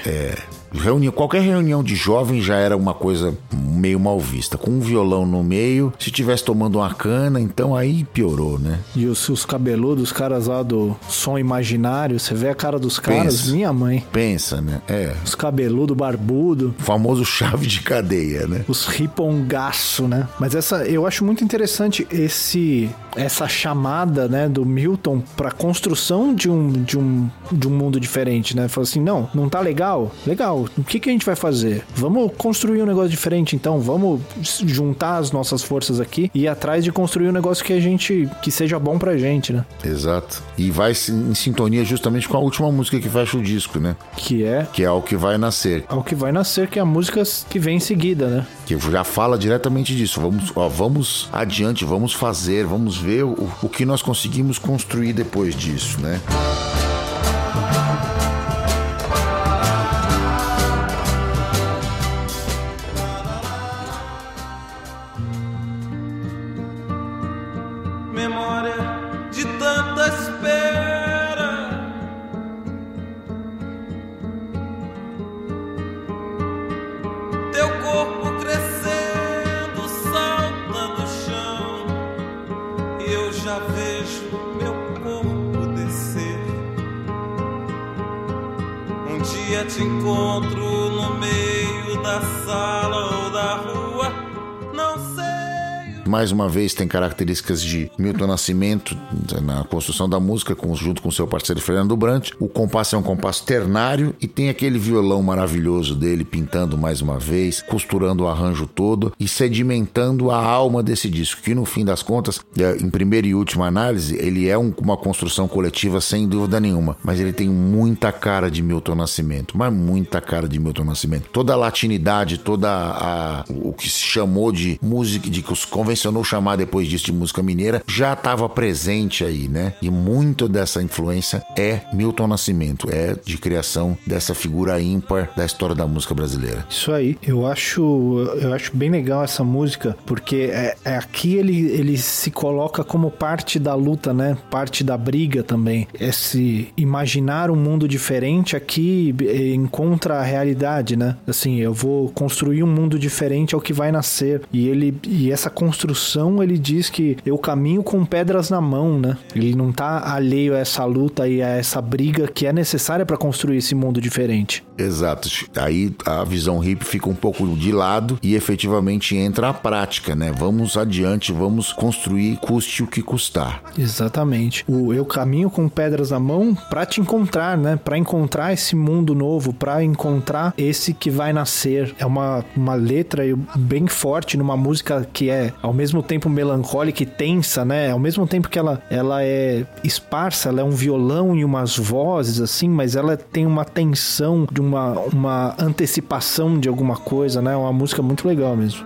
Reunião, qualquer reunião de jovem já era uma coisa meio mal vista. Com um violão no meio, se tivesse tomando uma cana, então aí piorou, né? E os, os cabeludos, os caras lá do som imaginário, você vê a cara dos caras, Pensa. minha mãe. Pensa, né? É. Os cabeludo barbudo, O famoso chave de cadeia, né? os ripongaço, né? Mas essa, eu acho muito interessante esse essa chamada, né, do Milton pra construção de um de um de um mundo diferente, né? Fala assim, não, não tá legal? Legal. O que que a gente vai fazer? Vamos construir um negócio diferente, então. Vamos juntar as nossas forças aqui e ir atrás de construir um negócio que a gente que seja bom pra gente, né? Exato. E vai em sintonia justamente com a última música que fecha o disco, né? Que é Que é o que vai nascer. ao que vai nascer, que é a música que vem em seguida, né? Que já fala diretamente disso. Vamos, ó, vamos adiante, vamos fazer, vamos ver o, o que nós conseguimos construir depois disso, né? memória Mais uma vez tem características de Milton Nascimento na construção da música, com- junto com seu parceiro Fernando Brant. O compasso é um compasso ternário e tem aquele violão maravilhoso dele pintando mais uma vez, costurando o arranjo todo e sedimentando a alma desse disco, que no fim das contas, é, em primeira e última análise, ele é um- uma construção coletiva sem dúvida nenhuma, mas ele tem muita cara de Milton Nascimento, mas muita cara de Milton Nascimento. Toda a latinidade, toda a, o que se chamou de música, de que os convencionou chamar depois disso de música mineira, já estava presente aí, né? E muito dessa influência é Milton Nascimento, é de criação dessa figura ímpar da história da música brasileira. Isso aí, eu acho, eu acho bem legal essa música, porque é, é aqui ele, ele se coloca como parte da luta, né? Parte da briga também. Esse imaginar um mundo diferente aqui eh, encontra a realidade, né? Assim, eu vou construir um mundo diferente ao que vai nascer. E ele e essa construção ele diz que eu caminho com pedras na mão, né? Ele não tá alheio a essa luta e a essa briga que é necessária para construir esse mundo diferente. Exato. Aí a visão hippie fica um pouco de lado e efetivamente entra a prática, né? Vamos adiante, vamos construir, custe o que custar. Exatamente. O eu caminho com pedras na mão para te encontrar, né? Para encontrar esse mundo novo, para encontrar esse que vai nascer. É uma, uma letra bem forte numa música que é ao mesmo tempo melancólica e tensa, né? Ao mesmo tempo que ela, ela é esparsa, ela é um violão e umas vozes assim, mas ela tem uma tensão de uma, uma antecipação de alguma coisa, né? É uma música muito legal mesmo.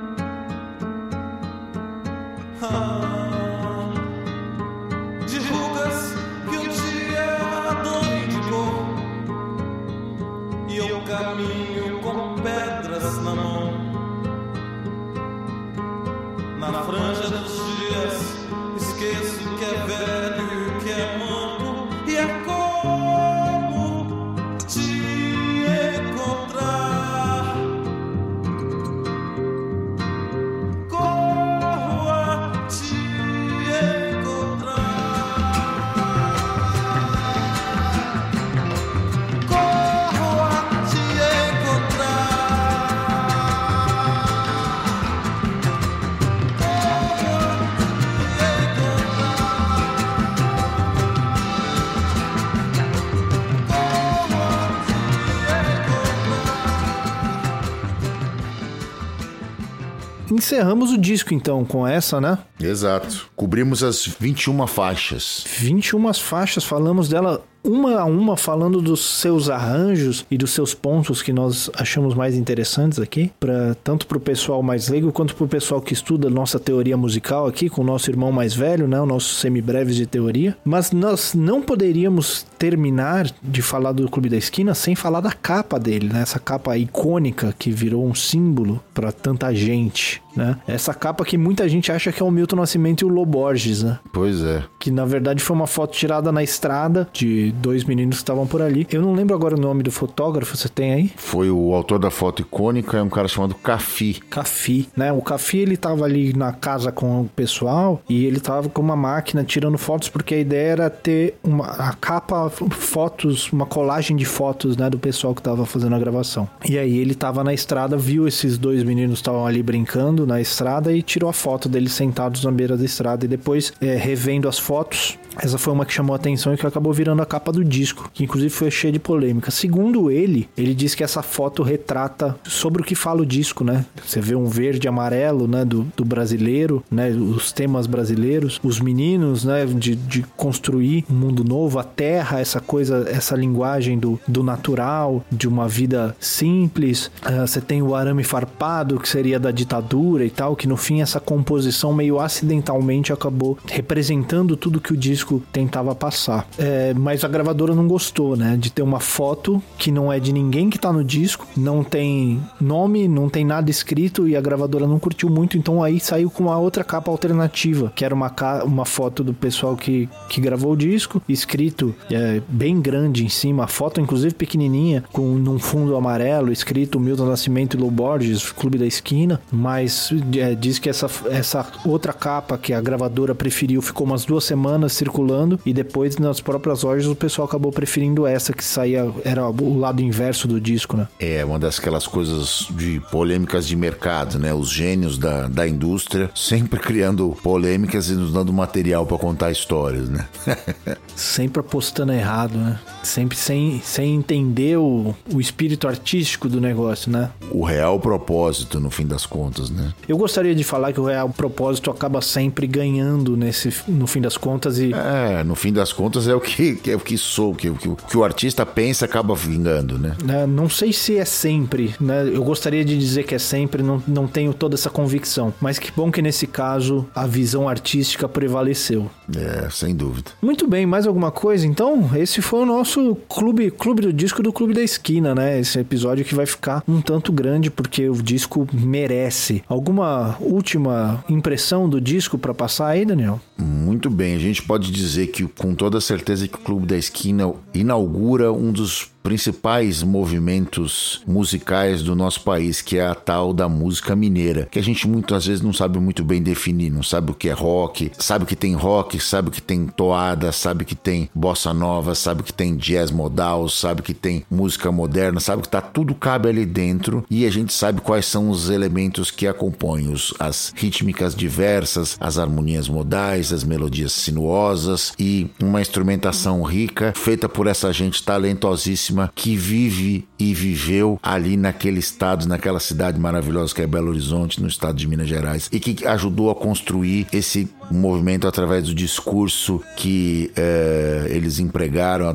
Encerramos o disco então com essa, né? Exato. Cobrimos as 21 faixas. 21 faixas, falamos dela uma a uma falando dos seus arranjos e dos seus pontos que nós achamos mais interessantes aqui, para tanto para o pessoal mais leigo quanto para o pessoal que estuda nossa teoria musical aqui com o nosso irmão mais velho, né, o nosso semibreves de teoria. Mas nós não poderíamos terminar de falar do Clube da Esquina sem falar da capa dele, né? Essa capa icônica que virou um símbolo para tanta gente, né? Essa capa que muita gente acha que é o Milton Nascimento e o Loborges, né? Pois é. Que na verdade foi uma foto tirada na estrada de dois meninos que estavam por ali. Eu não lembro agora o nome do fotógrafo, você tem aí? Foi o autor da foto icônica, é um cara chamado Cafi. Cafi, né? O Cafi, ele tava ali na casa com o pessoal e ele tava com uma máquina tirando fotos porque a ideia era ter uma a capa fotos, uma colagem de fotos, né, do pessoal que tava fazendo a gravação. E aí ele tava na estrada, viu esses dois meninos estavam ali brincando na estrada e tirou a foto deles sentados na beira da estrada e depois é, revendo as fotos essa foi uma que chamou atenção e que acabou virando a capa do disco, que inclusive foi cheia de polêmica. Segundo ele, ele diz que essa foto retrata sobre o que fala o disco, né? Você vê um verde e amarelo, né, do, do brasileiro, né, os temas brasileiros, os meninos, né, de, de construir um mundo novo, a terra, essa coisa, essa linguagem do, do natural, de uma vida simples. Uh, você tem o arame farpado, que seria da ditadura e tal, que no fim essa composição meio acidentalmente acabou representando tudo que o disco disco tentava passar. É, mas a gravadora não gostou, né? De ter uma foto que não é de ninguém que tá no disco, não tem nome, não tem nada escrito e a gravadora não curtiu muito, então aí saiu com uma outra capa alternativa, que era uma, uma foto do pessoal que, que gravou o disco, escrito é, bem grande em cima, a foto inclusive pequenininha, com num fundo amarelo, escrito Milton Nascimento e Low Borges, Clube da Esquina, mas é, diz que essa, essa outra capa que a gravadora preferiu ficou umas duas semanas circulando e depois nas próprias lojas o pessoal acabou preferindo essa que saía, era o lado inverso do disco, né? É, uma daquelas coisas de polêmicas de mercado, né? Os gênios da, da indústria sempre criando polêmicas e nos dando material para contar histórias, né? sempre apostando errado, né? Sempre sem, sem entender o, o espírito artístico do negócio, né? O real propósito, no fim das contas, né? Eu gostaria de falar que o real propósito acaba sempre ganhando nesse, no fim das contas e é, no fim das contas é o que, é o que sou, que, que, que o artista pensa acaba vingando, né? É, não sei se é sempre, né? Eu gostaria de dizer que é sempre, não, não tenho toda essa convicção. Mas que bom que nesse caso a visão artística prevaleceu. É, sem dúvida. Muito bem, mais alguma coisa? Então, esse foi o nosso clube, clube do disco do Clube da Esquina, né? Esse episódio que vai ficar um tanto grande porque o disco merece. Alguma última impressão do disco para passar aí, Daniel? Muito bem, a gente pode dizer que com toda certeza que o Clube da Esquina inaugura um dos principais movimentos musicais do nosso país, que é a tal da música mineira, que a gente muitas vezes não sabe muito bem definir, não sabe o que é rock, sabe que tem rock, sabe que tem toada, sabe que tem bossa nova, sabe que tem jazz modal, sabe que tem música moderna, sabe que tá tudo cabe ali dentro e a gente sabe quais são os elementos que acompanham os, as rítmicas diversas, as harmonias modais, as melodias sinuosas e uma instrumentação rica feita por essa gente talentosíssima que vive e viveu ali naquele estado, naquela cidade maravilhosa que é Belo Horizonte, no estado de Minas Gerais e que ajudou a construir esse movimento através do discurso que é, eles empregaram,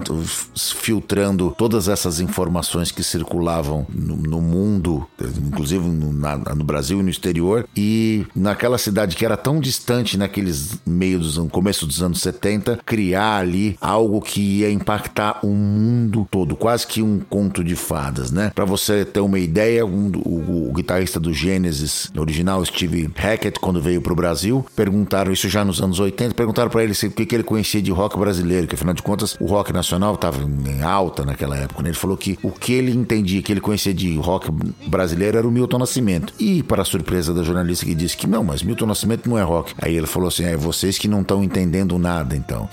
filtrando todas essas informações que circulavam no, no mundo, inclusive no, na, no, Brasil e no exterior, e naquela cidade que era tão distante naqueles meios no começo dos anos 70, criar ali algo que ia impactar o mundo todo, quase que um conto de fadas, né? Para você ter uma ideia, um, o, o, guitarrista do Gênesis original, Steve Hackett, quando veio para o Brasil, perguntaram isso já nos anos 80, perguntaram para ele o que, que ele conhecia de rock brasileiro, que afinal de contas o rock nacional estava em alta naquela época. Né? Ele falou que o que ele entendia, que ele conhecia de rock brasileiro era o Milton Nascimento. E, para surpresa da jornalista que disse que não, mas Milton Nascimento não é rock. Aí ele falou assim: é vocês que não estão entendendo nada, então.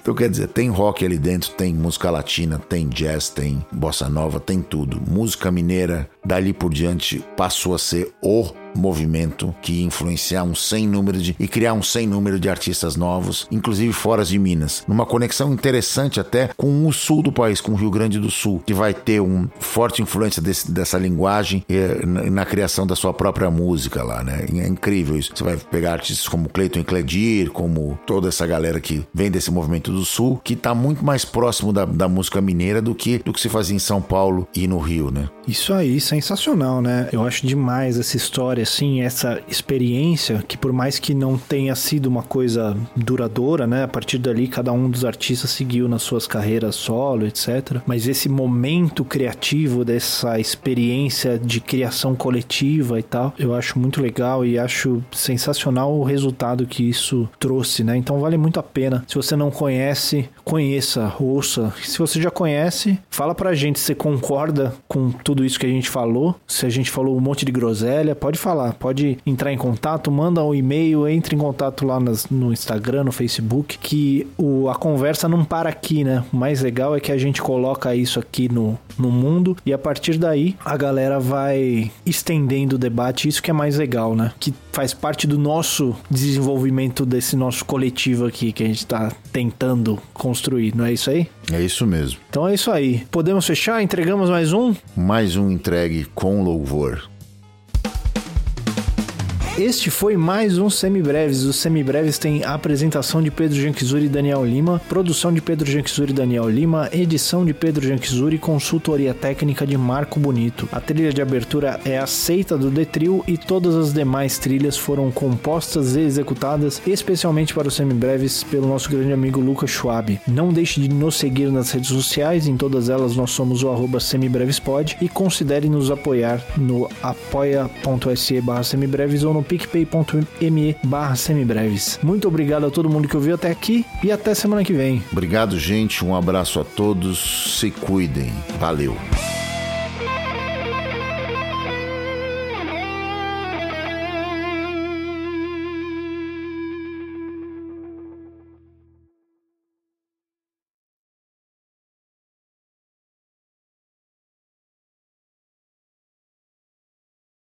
então, quer dizer, tem rock ali dentro, tem música latina, tem jazz, tem bossa nova, tem tudo. Música mineira, dali por diante, passou a ser o movimento que ia influenciar um sem número de e criar um sem número de artistas novos, inclusive fora de Minas, numa conexão interessante até com o sul do país, com o Rio Grande do Sul, que vai ter uma forte influência desse, dessa linguagem eh, na, na, criação da sua própria música lá, né? É incrível isso. Você vai pegar artistas como Cleiton Cledir, como toda essa galera que vem desse movimento do sul, que está muito mais próximo da, da música mineira do que do que se fazia em São Paulo e no Rio, né? Isso aí, sensacional, né? Eu acho demais essa história assim, essa experiência que por mais que não tenha sido uma coisa duradoura, né? A partir dali cada um dos artistas seguiu nas suas carreiras solo, etc. Mas esse momento criativo dessa experiência de criação coletiva e tal, eu acho muito legal e acho sensacional o resultado que isso trouxe, né? Então vale muito a pena. Se você não conhece, conheça, ouça. Se você já conhece, fala pra gente se concorda com tudo isso que a gente falou. Se a gente falou um monte de groselha, pode falar falar, pode entrar em contato, manda um e-mail, entre em contato lá nas, no Instagram, no Facebook, que o, a conversa não para aqui, né? O mais legal é que a gente coloca isso aqui no, no mundo e a partir daí a galera vai estendendo o debate, isso que é mais legal, né? Que faz parte do nosso desenvolvimento desse nosso coletivo aqui que a gente tá tentando construir, não é isso aí? É isso mesmo. Então é isso aí. Podemos fechar? Entregamos mais um? Mais um entregue com louvor. Este foi mais um Semibreves. Os Semibreves tem apresentação de Pedro Janquizuri e Daniel Lima, produção de Pedro Janquizuri e Daniel Lima, edição de Pedro Janquizuri e consultoria técnica de Marco Bonito. A trilha de abertura é aceita do Detril e todas as demais trilhas foram compostas e executadas especialmente para os Semibreves pelo nosso grande amigo Lucas Schwab. Não deixe de nos seguir nas redes sociais, em todas elas nós somos o arroba semibrevespod e considere nos apoiar no apoia.se barra semibreves ou no picpay.me barra semibreves. Muito obrigado a todo mundo que ouviu até aqui e até semana que vem. Obrigado, gente. Um abraço a todos. Se cuidem. Valeu.